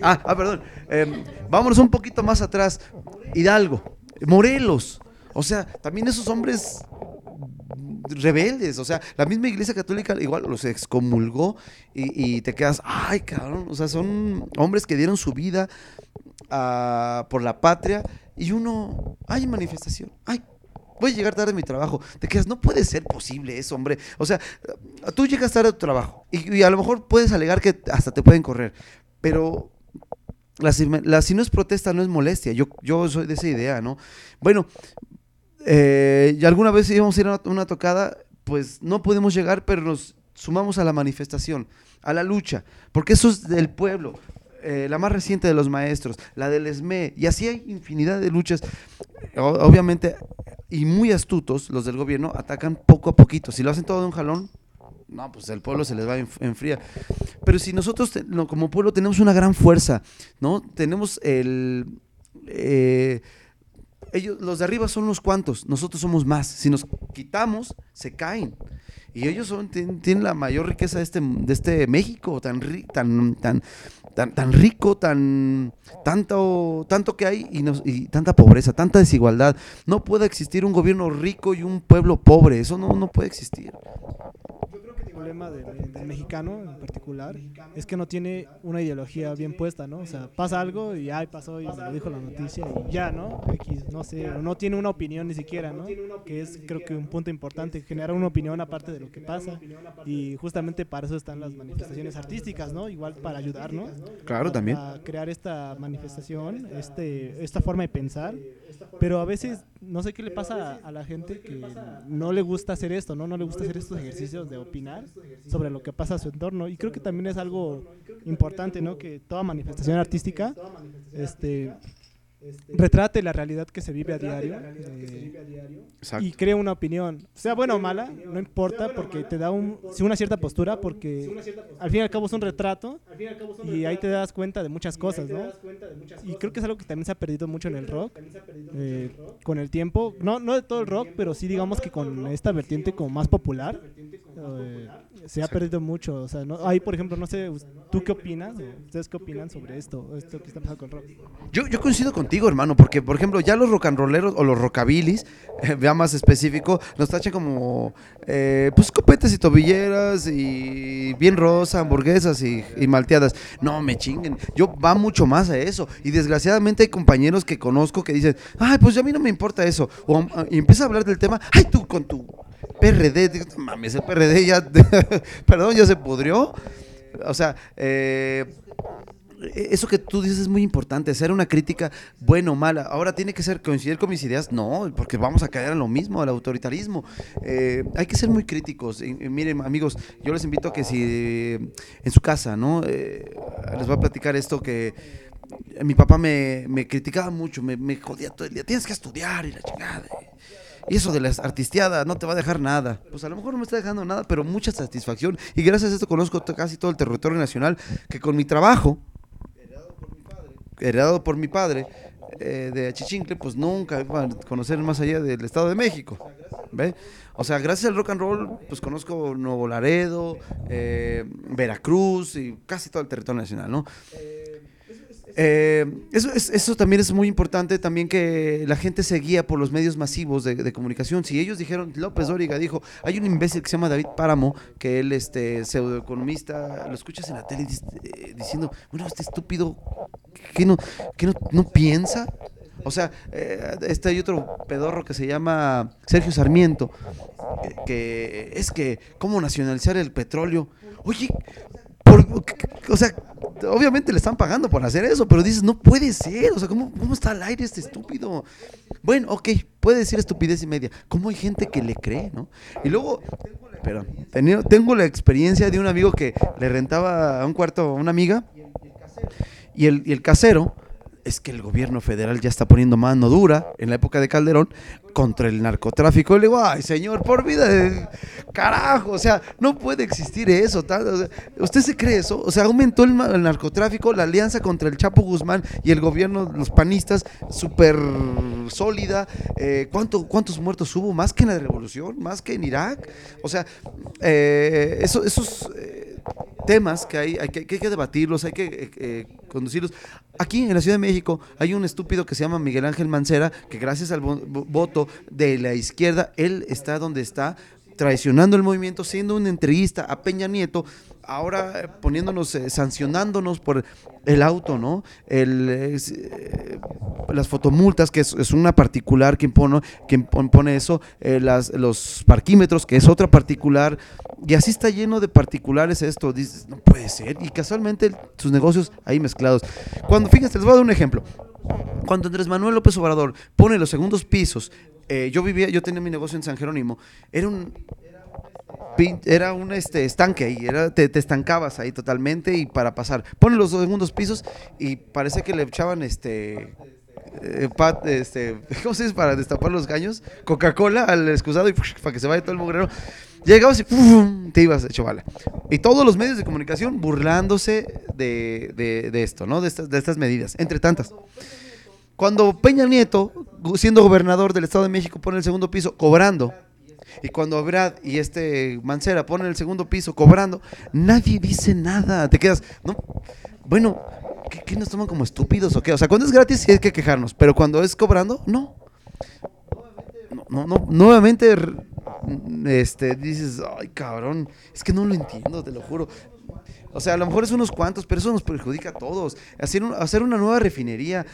C: Ah, ah, perdón. Eh, vámonos un poquito más atrás. Hidalgo, Morelos. O sea, también esos hombres rebeldes. O sea, la misma iglesia católica igual los excomulgó y, y te quedas, ay, cabrón. O sea, son hombres que dieron su vida ah, por la patria y uno, hay manifestación. Ay, voy a llegar tarde a mi trabajo. Te quedas, no puede ser posible eso, hombre. O sea, tú llegas tarde a tu trabajo y, a lo mejor puedes alegar que hasta te pueden correr, pero la, la- si no es protesta, no es molestia. Yo, yo soy de esa idea, ¿no? Bueno, eh, y alguna vez íbamos a ir a una, tocada, pues no pudimos llegar, pero nos sumamos a la manifestación, a la lucha, porque eso es del pueblo. eh, la más reciente de los maestros, la del ESME, y así hay infinidad de luchas. Obviamente, y muy astutos, los del gobierno atacan poco a poquito. Si lo hacen todo de un jalón, no, pues el pueblo se les va a enf- enfriar. Pero si nosotros como pueblo tenemos una gran fuerza, ¿no? Tenemos el... eh, ellos, los de arriba son unos cuantos, nosotros somos más. Si nos quitamos, se caen. Y ellos son, tien- tienen la mayor riqueza de este, de este México, tan, tan, tan, tan, tan rico, tan, tanto, tanto que hay y, y tanta pobreza, tanta desigualdad. No puede existir un gobierno rico y un pueblo pobre, eso no, no puede existir.
E: Yo creo que digo,
F: problema del, del mexicano en particular es que no tiene una ideología bien puesta, ¿no? O sea, pasa algo y ay, pasó y me lo dijo la noticia y ya, ¿no? X, no sé, no tiene una opinión ni siquiera, ¿no? Que es creo que un punto importante, generar una opinión aparte de lo que pasa y justamente para eso están las manifestaciones artísticas, ¿no? Igual para ayudar, ¿no?
C: Claro, también.
F: a crear esta manifestación, este, esta forma de pensar, pero a veces no sé qué le pasa a, la gente que no le gusta hacer esto, ¿no? No le gusta hacer estos ejercicios de opinar sobre lo que pasa a su entorno y creo que también es algo importante, ¿no? Que toda manifestación artística, este retrate la realidad que se vive a diario eh, y crea una opinión, sea buena o mala, no importa porque te da un, sí, una cierta postura porque al fin y al cabo es un retrato y ahí te das cuenta de muchas cosas, ¿no? Y creo que es algo que también se ha perdido mucho en el rock eh, con el tiempo, no, no de todo el rock, pero sí digamos que con esta vertiente como más popular eh, se ha perdido mucho, o sea, no, ahí por ejemplo, no sé, ¿tú qué opinas? ¿Ustedes qué opinan sobre esto, esto que está pasando con rock?
C: Yo, yo coincido contigo, hermano, porque, por ejemplo, ya los rock and rolleros o los rockabilis, eh, vea más específico, nos tachan como, eh, pues, copetes y tobilleras y bien rosa, hamburguesas y, y malteadas. No, me chinguen. Yo va mucho más a eso. Y desgraciadamente hay compañeros que conozco que dicen, ay, pues a mí no me importa eso. O, ah, y empieza a hablar del tema, ay, tú con tu PRD, digo, "No mames, el PRD ya, perdón, ya se pudrió. O sea, eh, eso que tú dices es muy importante, hacer una crítica buena o mala. Ahora tiene que ser coincidir con mis ideas, no, porque vamos a caer en lo mismo, al autoritarismo. Eh, hay que ser muy críticos. Y, miren, amigos, yo les invito a que si eh, en su casa, ¿no? Les voy a platicar esto que mi papá me, me criticaba mucho, me, me jodía todo el día. Tienes que estudiar y la chingada. Eso de la artisteada no te va a dejar nada. Pues a lo mejor no me está dejando nada, pero mucha satisfacción. Y gracias a esto conozco casi todo el territorio nacional, que con mi trabajo, heredado por mi padre, eh, de Achichincle, pues nunca iba a conocer más allá del Estado de México. ¿Ve? O sea, gracias al rock and roll, pues conozco Nuevo Laredo, eh, Veracruz y casi todo el territorio nacional, ¿no? Eh, eso, es- eso también es muy importante, también que la gente se guía por los medios masivos de, comunicación. Si ellos dijeron, López Dóriga dijo, hay un imbécil que se llama David Páramo, que él, este, pseudoeconomista, lo escuchas en la tele eh, diciendo, bueno, este estúpido, ¿qué no, qué no, no piensa? O sea, eh, este hay otro pedorro que se llama Sergio Sarmiento, que, que es que, ¿cómo nacionalizar el petróleo? Oye, o sea, obviamente le están pagando por hacer eso, pero dices, no puede ser, o sea, ¿cómo, cómo está al aire este estúpido? Bueno, ok, puede decir estupidez y media. ¿Cómo hay gente que le cree, no? Y luego, pero tengo la experiencia de un amigo que le rentaba un cuarto a una amiga y el, y el casero, es que el gobierno federal ya está poniendo mano dura en la época de Calderón contra el narcotráfico. Y le digo, ay señor, por vida de carajo, o sea, no puede existir eso. ¿Usted se cree eso? O sea, aumentó el, narcotráfico, la alianza contra el Chapo Guzmán y el gobierno, los panistas, súper sólida. Eh, ¿cuánto, ¿Cuántos muertos hubo? Más que en la revolución, más que en Irak. O sea, eh, eso, esos... eh, temas que hay, hay que, hay que debatirlos, hay que conducirlos. Aquí en la Ciudad de México hay un estúpido que se llama Miguel Ángel Mancera, que gracias al vo- vo- voto de la izquierda, él está donde está, traicionando el movimiento, siendo un entrevista a Peña Nieto, ahora eh, poniéndonos, eh, sancionándonos por el auto, ¿no? El, eh, las fotomultas, que es, una particular que impone, que impon- impone eso, las, los parquímetros, que es otra particular, y así está lleno de particulares esto, dices, no puede ser, y casualmente sus negocios ahí mezclados. Cuando, fíjense, les voy a dar un ejemplo. Cuando Andrés Manuel López Obrador pone los segundos pisos, eh, yo vivía, yo tenía mi negocio en San Jerónimo, era un era un este estanque ahí, era, te, estancabas ahí totalmente y para pasar. Pone los dos segundos pisos y parece que le echaban este eh, este, ¿cómo se dice? Para destapar los caños, Coca-Cola al excusado y para que se vaya todo el mugrero. Llegabas y te ibas hecho bala. Y todos los medios de comunicación burlándose de, de- de esto, ¿no? De estas, de estas medidas, entre tantas. Cuando Peña Nieto, siendo gobernador del Estado de México, pone el segundo piso cobrando, y cuando Brad y este Mancera ponen el segundo piso cobrando, nadie dice nada. Te quedas, no, bueno, ¿qué, nos toman como estúpidos o qué? O sea, cuando es gratis sí hay que quejarnos, pero cuando es cobrando, no. no, no, no, nuevamente este, dices, ay cabrón, es que no lo entiendo, te lo juro. O sea, a lo mejor es unos cuantos, pero eso nos perjudica a todos. Hacer, un- hacer una nueva refinería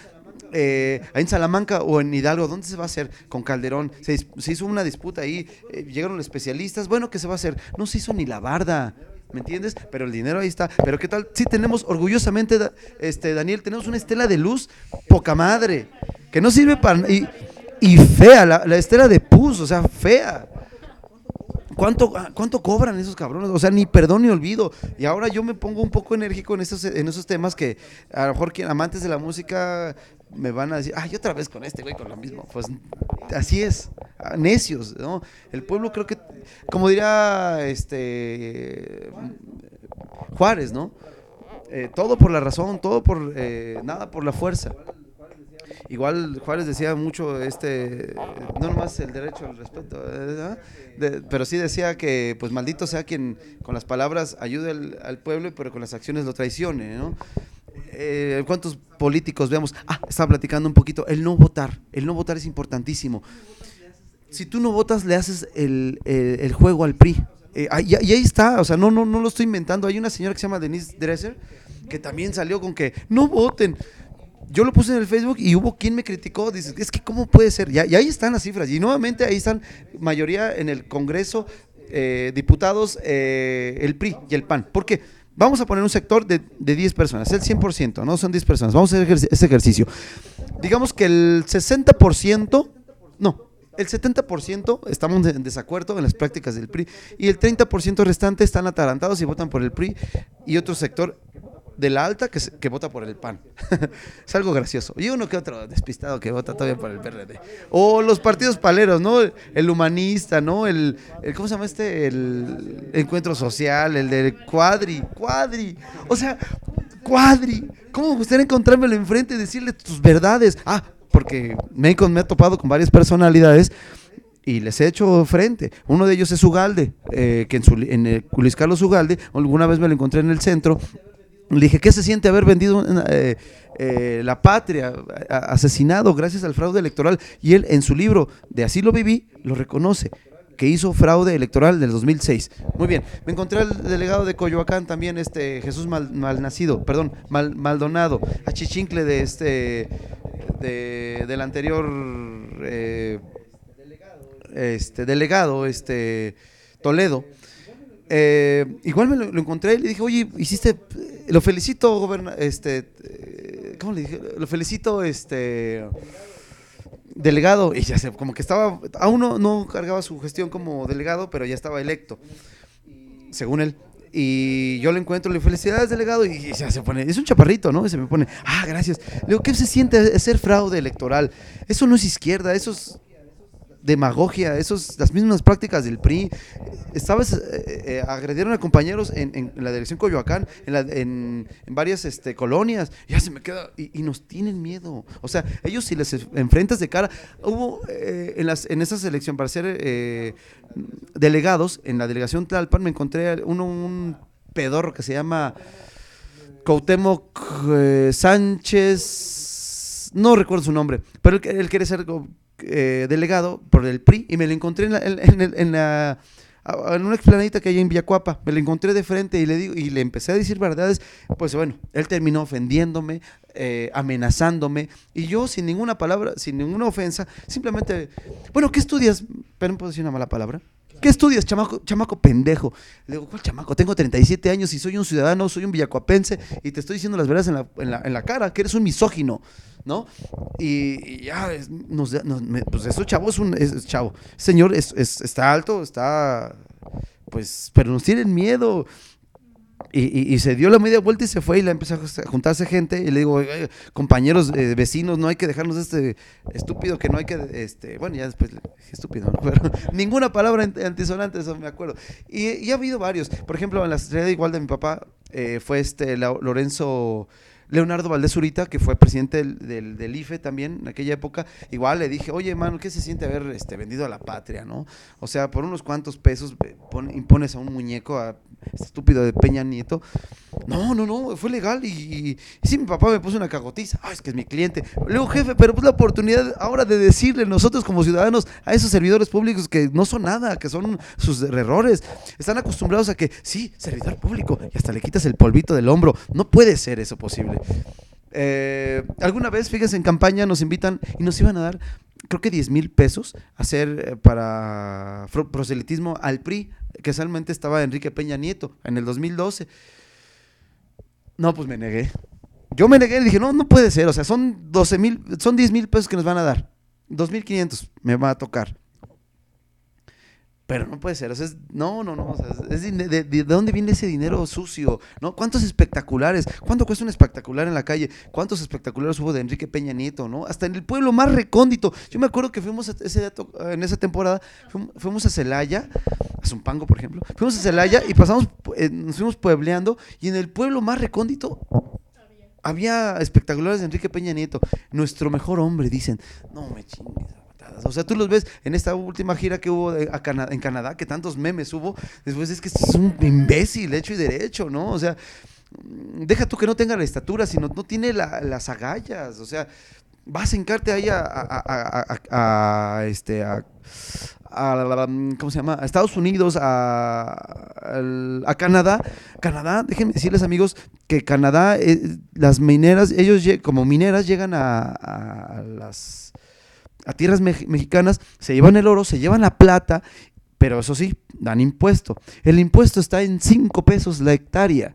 C: eh, en Salamanca o en Hidalgo, ¿dónde se va a hacer? Con Calderón. Se, hizo una disputa ahí, eh, llegaron los especialistas, bueno, ¿qué se va a hacer? No se hizo ni la barda. ¿Me entiendes? Pero el dinero ahí está. Pero ¿qué tal? Sí tenemos, orgullosamente, este, Daniel, tenemos una estela de luz poca madre. Que no sirve para... Y, fea, la, la estela de pus, o sea, fea. ¿Cuánto, ah, ¿Cuánto cobran esos cabrones? O sea, ni perdón ni olvido. Y ahora yo me pongo un poco enérgico en esos, en esos temas que a lo mejor quien, amantes de la música me van a decir, ay, otra vez con este güey, con lo mismo. Pues así es, necios, ¿no? El pueblo creo que, como diría este Juárez, ¿no? Eh, todo por la razón, todo por eh, nada por la fuerza. Igual Juárez decía mucho, este, no nomás el derecho al respeto. De- pero sí decía que, pues maldito sea quien con las palabras ayude al, al pueblo, pero con las acciones lo traicione, ¿no? Eh, ¿Cuántos políticos vemos? Ah, estaba platicando un poquito, el no votar, el no votar es importantísimo. Si tú no votas, le haces el, el- juego al PRI. Eh, y ahí está, o sea, no, no, no lo estoy inventando. Hay una señora que se llama Denise Dresser que también salió con que no voten. Yo lo puse en el Facebook y hubo quien me criticó. Dice, es que ¿cómo puede ser? Y, y ahí están las cifras. Y nuevamente ahí están, mayoría en el Congreso, eh, diputados, eh, el PRI y el PAN. ¿Por qué? Vamos a poner un sector de, de 10 personas, el 100%, no son 10 personas. Vamos a hacer ese ejercicio. Digamos que el 60%, no, el 70% estamos en desacuerdo en las prácticas del PRI y el 30% restante están atarantados y votan por el PRI y otro sector de la alta que, se- que vota por el PAN. es algo gracioso. Y uno que otro despistado que vota todavía por el PRD. O los partidos paleros, ¿no? El humanista, ¿no? El, ¿cómo se llama este? El encuentro social, el del cuadri, cuadri. O sea, cuadri. ¿Cómo me gustaría encontrármelo enfrente y decirle tus verdades? Ah, porque me, he topado con varias personalidades y les he hecho frente. Uno de ellos es Ugalde, eh, que en, su, en el Luis Carlos Ugalde, alguna vez me lo encontré en el centro. Le dije, ¿qué se siente haber vendido eh, eh, la patria, asesinado gracias al fraude electoral? Y él en su libro de Así lo viví, lo reconoce que hizo fraude electoral del 2006. Muy bien, me encontré al delegado de Coyoacán también, este Jesús Mal, Malnacido, perdón, Mal- Maldonado, a de este, de- del anterior eh, este delegado, este Toledo. Eh, igual me lo, lo encontré y le dije, oye, hiciste, eh, lo felicito, goberna, este, eh, ¿cómo le dije? Lo felicito, este, delegado, y ya sé, como que estaba, aún no, no cargaba su gestión como delegado, pero ya estaba electo, según él. Y yo lo encuentro, le digo, felicidades, delegado, y ya se pone, es un chaparrito, ¿no? Y se me pone, ah, gracias. Le digo, ¿qué se siente ser fraude electoral? Eso no es izquierda, eso es demagogia, esos, las mismas prácticas del PRI. Estabas, eh, eh, agredieron a compañeros en, la dirección Coyoacán, en, varias este, colonias, ya se me queda, y, nos tienen miedo. O sea, ellos si les enfrentas de cara, hubo eh, en, las, en esa selección para ser delegados, en la delegación Tlalpan me encontré uno, un pedorro que se llama Cuauhtémoc eh, Sánchez, no recuerdo su nombre, pero él, él quiere ser eh, delegado por el PRI y me lo encontré en, la, en, en la- en una explanadita que hay en Villacuapa, me lo encontré de frente y le digo y le empecé a decir verdades, pues bueno, él terminó ofendiéndome, eh, amenazándome y yo sin ninguna palabra, sin ninguna ofensa, simplemente, bueno, ¿qué estudias? Pero no puedo decir una mala palabra. ¿Qué estudias, chamaco, chamaco pendejo? Le digo, ¿cuál chamaco? Tengo 37 años y soy un ciudadano, soy un villacuapense y te estoy diciendo las verdades en la, cara, que eres un misógino, ¿no? Y, ya, nos, nos- pues eso chavo es un chavo. Señor es, es- está alto, está, pues, pero nos tienen miedo. Y, y- se dio la media vuelta y se fue y le empezó a juntarse gente y le digo, "Oiga, compañeros, eh, vecinos, no hay que dejarnos de este estúpido que no hay que, este, bueno, ya después, estúpido, ¿no? Pero ninguna palabra ant- antisonante, eso me acuerdo. Y, ha habido varios, por ejemplo, en la estrella igual de mi papá eh, fue este Lorenzo Leonardo Valdés Zurita, que fue presidente del, IFE también en aquella época, igual le dije, oye, mano, ¿qué se siente haber este, vendido a la patria, no? O sea, por unos cuantos pesos eh, pon- impones a un muñeco a este estúpido de Peña Nieto. No, no, no, fue legal y, y- y sí, mi papá me puso una cagotiza. Ay, es que es mi cliente. Luego, jefe, pero pues la oportunidad ahora de decirle nosotros como ciudadanos a esos servidores públicos que no son nada, que son sus errores. Están acostumbrados a que, sí, servidor público, y hasta le quitas el polvito del hombro. No puede ser eso posible. Eh, alguna vez, fíjense, en campaña nos invitan y nos iban a dar, creo que 10 mil pesos hacer eh, para proselitismo al PRI, que solamente estaba Enrique Peña Nieto en el 2012. No, pues me negué. Yo me negué y dije, no, no puede ser, o sea, son 12 mil, son 10 mil pesos que nos van a dar. 2.500 me va a tocar. Pero no puede ser, o sea, es- no, no, no, o sea, es de, de- ¿de dónde viene ese dinero sucio? ¿No? ¿Cuántos espectaculares? ¿Cuánto cuesta un espectacular en la calle? ¿Cuántos espectaculares hubo de Enrique Peña Nieto, no? Hasta en el pueblo más recóndito. Yo me acuerdo que fuimos a- ese to- en esa temporada, fuim- fuimos a Celaya, a Zumpango, por ejemplo. Fuimos a Celaya y pasamos, eh, nos fuimos puebleando y en el pueblo más recóndito había espectaculares de Enrique Peña Nieto. Nuestro mejor hombre, dicen. No me chingues. O sea, tú los ves en esta última gira que hubo en Canadá, que tantos memes hubo. Después es que es un imbécil, hecho y derecho, ¿no? O sea, deja tú que no tenga la estatura, sino no tiene la- las agallas. O sea, vas a encarte ahí a, a- a- a- este, a, ¿cómo se llama? A Estados Unidos, a, Canadá. Canadá, déjenme decirles amigos que Canadá, eh, las mineras, ellos como mineras llegan a las a tierras mex- mexicanas, se llevan el oro, se llevan la plata, pero eso sí, dan impuesto. El impuesto está en 5 pesos la hectárea.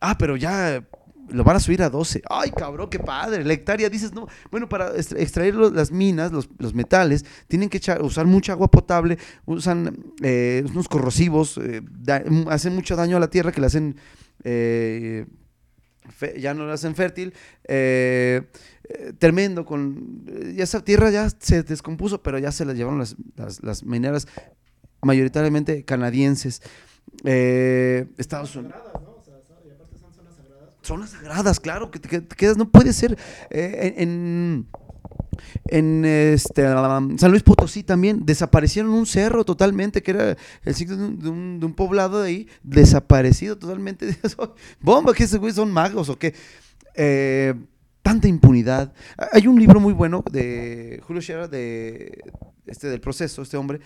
C: Ah, pero ya lo van a subir a 12. Ay, cabrón, qué padre. La hectárea, dices, no. Bueno, para extra- extraer las minas, los, los metales, tienen que echar- usar mucha agua potable, usan eh, unos corrosivos, eh, hacen mucho daño a la tierra que le hacen. eh, ya no la hacen fértil. Eh, tremendo con eh, ya esa tierra ya se descompuso pero ya se la llevaron las, las, las mineras mayoritariamente canadienses eh, Estados Unidos zonas sagradas, claro, que te, que te quedas, no puede ser. eh, en, en este, San Luis Potosí también desaparecieron un cerro totalmente, que era el sitio de un, de un- de un poblado de ahí, desaparecido totalmente. Bomba, que esos güeyes son magos o qué. Eh, tanta impunidad. Hay un libro muy bueno de Julio Scherer, de, este, del proceso, este hombre,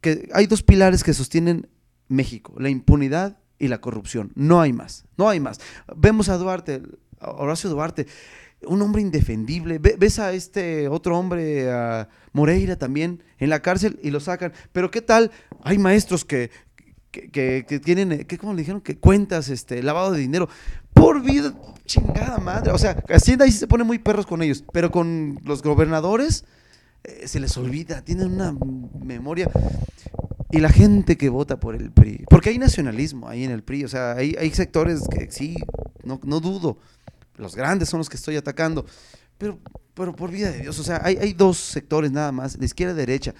C: que hay dos pilares que sostienen México, la impunidad y la corrupción. No hay más, no hay más. Vemos a Duarte, a Horacio Duarte, un hombre indefendible. Ve- ves a este otro hombre, a Moreira también, en la cárcel y lo sacan. Pero ¿qué tal? Hay maestros que, que, que- que tienen, ¿qué, ¿cómo le dijeron? Que cuentas, este, lavado de dinero. Por vida, chingada madre. O sea, Hacienda ahí sí se pone muy perros con ellos, pero con los gobernadores eh, se les olvida, tienen una memoria. Y la gente que vota por el PRI, porque hay nacionalismo ahí en el PRI, o sea, hay, hay sectores que sí, no, no dudo, los grandes son los que estoy atacando, pero, pero por vida de Dios, o sea, hay, hay dos sectores nada más, de izquierda y derecha.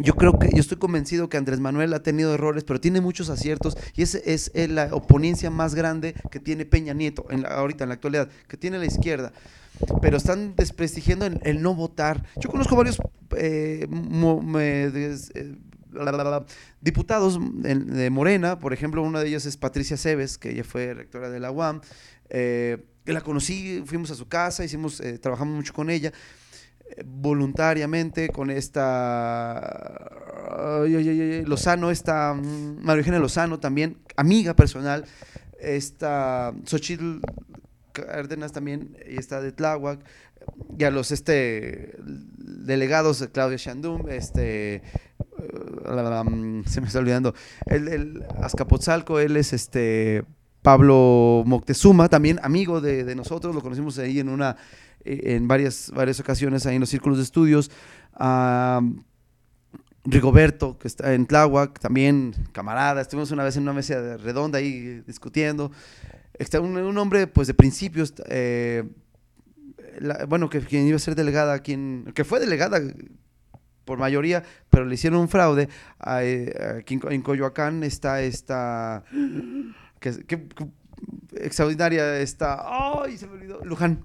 C: Yo creo que, yo estoy convencido que Andrés Manuel ha tenido errores, pero tiene muchos aciertos y esa es, eh, la oponencia más grande que tiene Peña Nieto en la- ahorita en la actualidad, que tiene la izquierda. Pero están desprestigiando el, no votar. Yo conozco varios eh, me- eh, la, diputados de Morena, por ejemplo, una de ellas es Patricia Cebes, que ella fue rectora de la UAM. eh, la conocí, fuimos a su casa, hicimos, eh, trabajamos mucho con ella voluntariamente con esta Lozano, esta mm, María Eugenia Lozano también, amiga personal, esta Xochitl Cárdenas también, y está de Tláhuac, y a los este delegados, Claudia Shandum, este eh, mm, se me está olvidando, el, el Azcapotzalco, él es este Pablo Moctezuma, también amigo de, de nosotros, lo conocimos ahí en una en varias, varias ocasiones ahí en los círculos de estudios. a Rigoberto, que está en Tláhuac, también camarada. Estuvimos una vez en una mesa redonda ahí discutiendo. Está un, un hombre pues de principios, eh, bueno, que iba a ser delegada, quien, que fue delegada por mayoría, pero le hicieron un fraude. Eh, en, Co- en Coyoacán está esta, que- extraordinaria, está, ay, se me olvidó, Luján.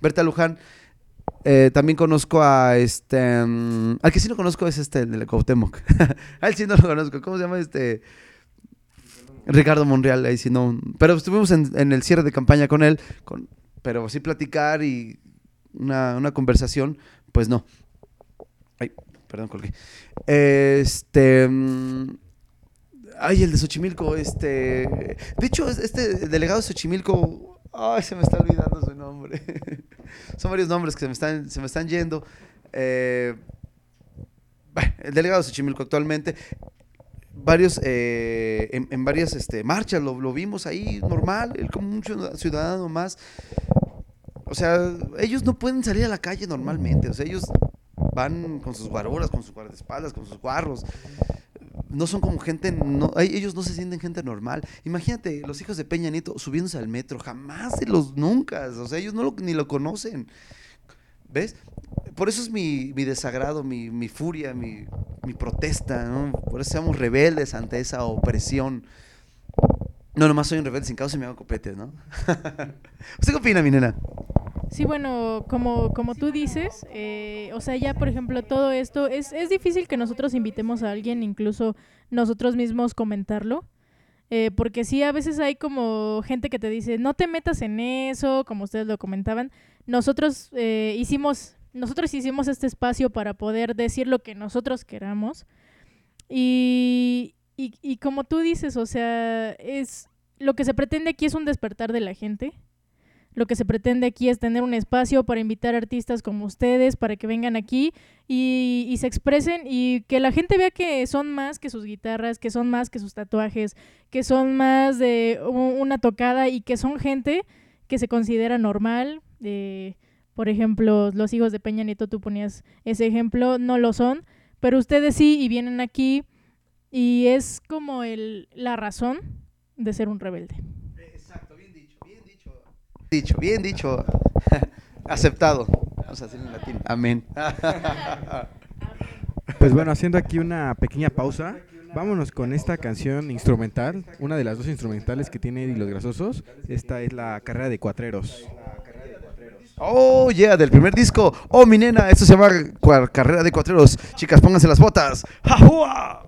C: Berta Luján, Eh, también conozco a este. mm, al que sí no conozco es este, el de la Cuauhtémoc. a él sí no lo conozco. ¿Cómo se llama este? Ricardo Monreal, ahí sí no. Pero estuvimos en, en el cierre de campaña con él. Con, pero sí platicar y una, una conversación, pues no. Ay, perdón, colgué. Este. mm, Ay, el de Xochimilco, este. De hecho, es- este delegado de Xochimilco. Ay, se me está olvidando su nombre. Son varios nombres que se me están, se me están yendo. Eh, el delegado de Xochimilco actualmente. Varios, eh, en, en varias este, marchas lo, lo vimos ahí normal, él como un ciudad- ciudadano más. O sea, ellos no pueden salir a la calle normalmente. O sea, ellos van con sus guaruras, con sus guardaespaldas, con sus guarros. No son como gente, no, ellos no se sienten gente normal. Imagínate, los hijos de Peña Nieto subiéndose al metro, jamás de los nunca. O sea, ellos no lo- ni lo conocen. ¿Ves? Por eso es mi, mi desagrado, mi, mi furia, mi, mi protesta, ¿no? Por eso seamos rebeldes ante esa opresión. No, nomás soy un rebelde sin causa y me hago copetes, ¿no? ¿Usted qué opina, mi nena?
A: Sí, bueno, como, como tú dices, eh, o sea, ya por ejemplo todo esto, es, es difícil que nosotros invitemos a alguien, incluso nosotros mismos comentarlo, eh, porque sí, a veces hay como gente que te dice, no te metas en eso, como ustedes lo comentaban, nosotros eh, hicimos, nosotros hicimos este espacio para poder decir lo que nosotros queramos, y, y, y como tú dices, o sea, es, lo que se pretende aquí es un despertar de la gente, lo que se pretende aquí es tener un espacio para invitar artistas como ustedes, para que vengan aquí y, se expresen y que la gente vea que son más que sus guitarras, que son más que sus tatuajes, que son más de una tocada y que son gente que se considera normal. eh, por ejemplo, los hijos de Peña Nieto, tú ponías ese ejemplo, no lo son, pero ustedes sí y vienen aquí y es como el, la razón de ser un rebelde.
C: Exacto, bien dicho, bien dicho. Dicho, bien dicho. Aceptado. Vamos a decir en latín. Amén.
E: Pues bueno, haciendo aquí una pequeña pausa, vámonos con esta canción instrumental, una de las dos instrumentales que tiene Eddie Los Grasosos. Esta es la carrera de cuatreros.
C: Oh, yeah, del primer disco. Oh, mi nena, esto se llama Carrera de Cuatreros. Chicas, pónganse las botas. ¡Jajua!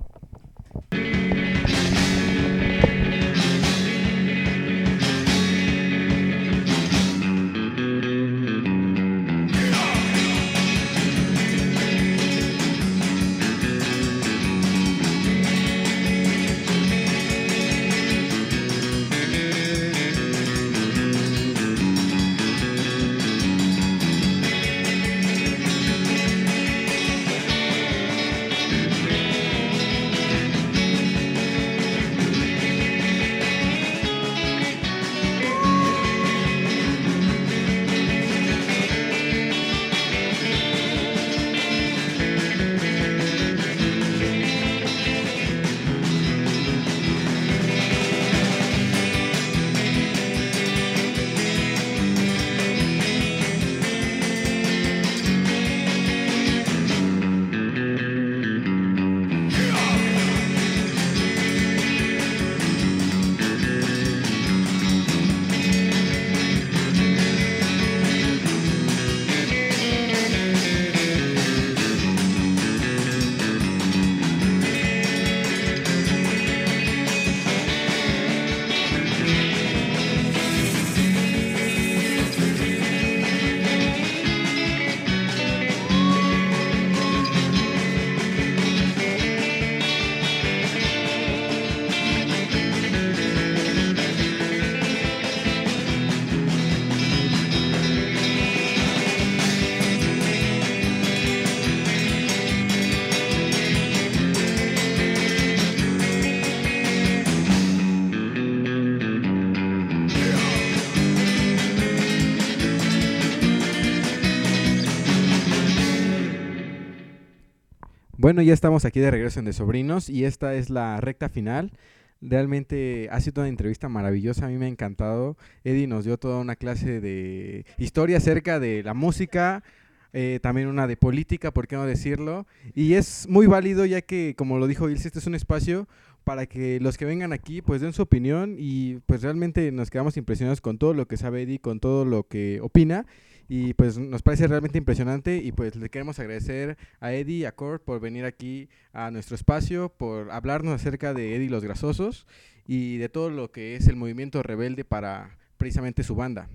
E: Bueno, ya estamos aquí de regreso en De Sobrinos y esta es la recta final. Realmente ha sido una entrevista maravillosa, a mí me ha encantado. Eddie nos dio toda una clase de historia acerca de la música, eh, también una de política, ¿por qué no decirlo? Y es muy válido ya que, como lo dijo Ilse, este es un espacio para que los que vengan aquí pues den su opinión y pues realmente nos quedamos impresionados con todo lo que sabe Eddie, con todo lo que opina. Y pues nos parece realmente impresionante y pues le queremos agradecer a Eddie y a Cord por venir aquí a nuestro espacio, por hablarnos acerca de Eddie los Grasosos y de todo lo que es el movimiento rebelde para precisamente su banda.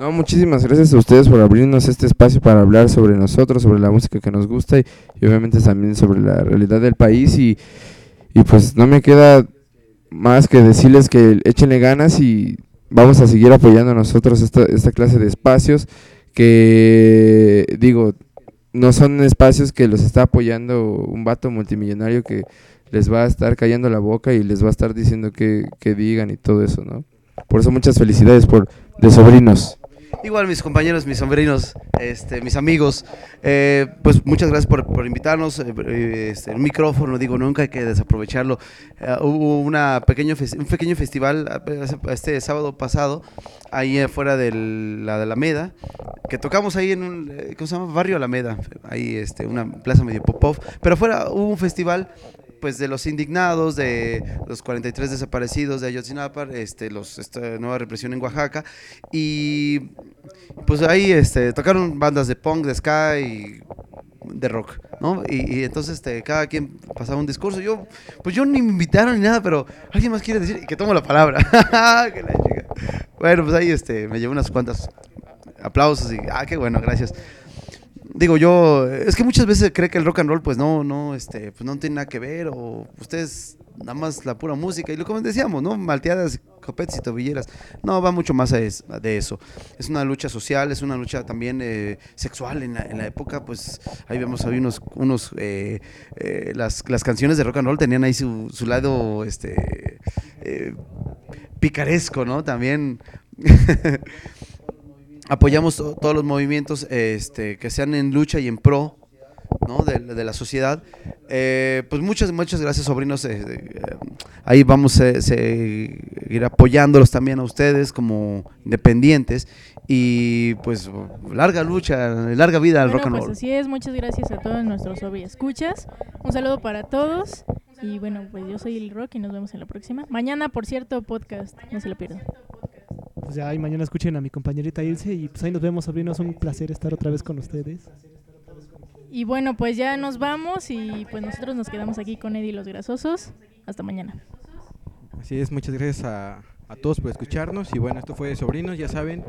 B: No, muchísimas gracias a ustedes por abrirnos este espacio para hablar sobre nosotros, sobre la música que nos gusta y, y obviamente también sobre la realidad del país y, y pues no me queda más que decirles que échenle ganas y vamos a seguir apoyando nosotros esta, esta clase de espacios que digo, no son espacios que los está apoyando un vato multimillonario que les va a estar callando la boca y les va a estar diciendo que, que digan y todo eso, ¿no? Por eso muchas felicidades por de sobrinos.
C: Igual mis compañeros, mis sobrinos, este, mis amigos, eh, pues muchas gracias por, por invitarnos. eh, eh, este, el micrófono, digo, nunca hay que desaprovecharlo. Eh, hubo una pequeño un pequeño festival eh, este sábado pasado, ahí afuera de la de Alameda, que tocamos ahí en un, ¿cómo se llama? Barrio Alameda, ahí este, una plaza medio pop-off. Pero afuera hubo un festival pues de los indignados, de los 43 desaparecidos de Ayotzinapa, este, los, esta nueva represión en Oaxaca, y pues ahí este, tocaron bandas de punk, de ska y de rock, ¿no? Y, y entonces este, cada quien pasaba un discurso. Yo, pues yo ni me invitaron ni nada, pero alguien más quiere decir y que tomo la palabra. Bueno, pues ahí este, me llevé unas cuantas aplausos y, ah, qué bueno, gracias. Digo yo, es que muchas veces cree que el rock and roll pues no, no, este, pues no tiene nada que ver o ustedes nada más la pura música y lo como decíamos, ¿no? Malteadas, copetes y tobilleras. No, va mucho más a es- de eso. Es una lucha social, es una lucha también eh, sexual en la, en la época, pues ahí vemos ahí unos, unos eh, eh, las, las canciones de rock and roll tenían ahí su, su lado, este, eh, picaresco, ¿no? También apoyamos to- todos los movimientos este, que sean en lucha y en pro ¿no? de, de la sociedad. Eh, pues muchas, muchas gracias, sobrinos. eh, eh, ahí vamos a seguir apoyándolos también a ustedes como independientes. Y pues larga lucha, larga vida al
A: Bueno,
C: rock and
A: pues
C: roll.
A: así es, muchas gracias a todos nuestros escuchas. Un saludo para todos. Y bueno, pues yo soy el Rock y nos vemos en la próxima. Mañana, por cierto, podcast, no se lo pierdan.
F: Pues ya ahí mañana escuchen a mi compañerita Ilse y pues ahí nos vemos, sobrinos. Un placer estar otra vez con ustedes.
A: Y bueno, pues ya nos vamos y pues nosotros nos quedamos aquí con Eddie y los Grasosos. Hasta mañana.
E: Así es, muchas gracias a, a todos por escucharnos y bueno, esto fue Sobrinos, ya saben,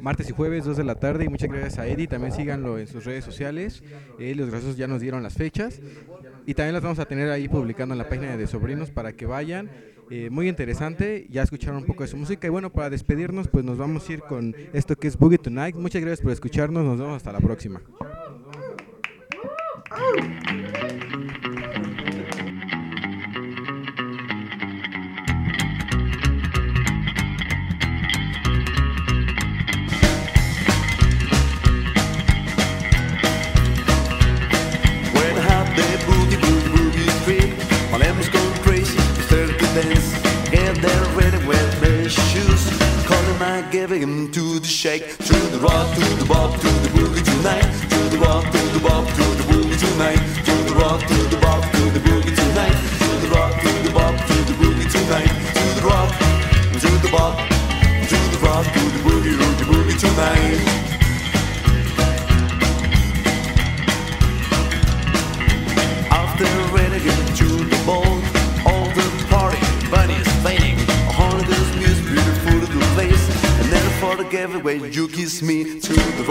E: martes y jueves 2 de la tarde y muchas gracias a Eddie, también síganlo en sus redes sociales, eh, los grasosos ya nos dieron las fechas y también las vamos a tener ahí publicando en la página de Sobrinos para que vayan, eh, muy interesante, ya escucharon un poco de su música y bueno, para despedirnos pues nos vamos a ir con esto que es Boogie Tonight, muchas gracias por escucharnos, nos vemos hasta la próxima.
D: Their shoes. Calling my giving them to the shake, to the rock, to the bop, to the boogie tonight, to the rock, to the bop, to the boogie tonight, to the rock, to the bop, to the boogie tonight, to the rock, to the bop, to the boogie tonight, to the rock, to the bop, to the rock, to the boogie, boogie, boogie tonight. After renegade to the ball, the giveaway, you kiss me to the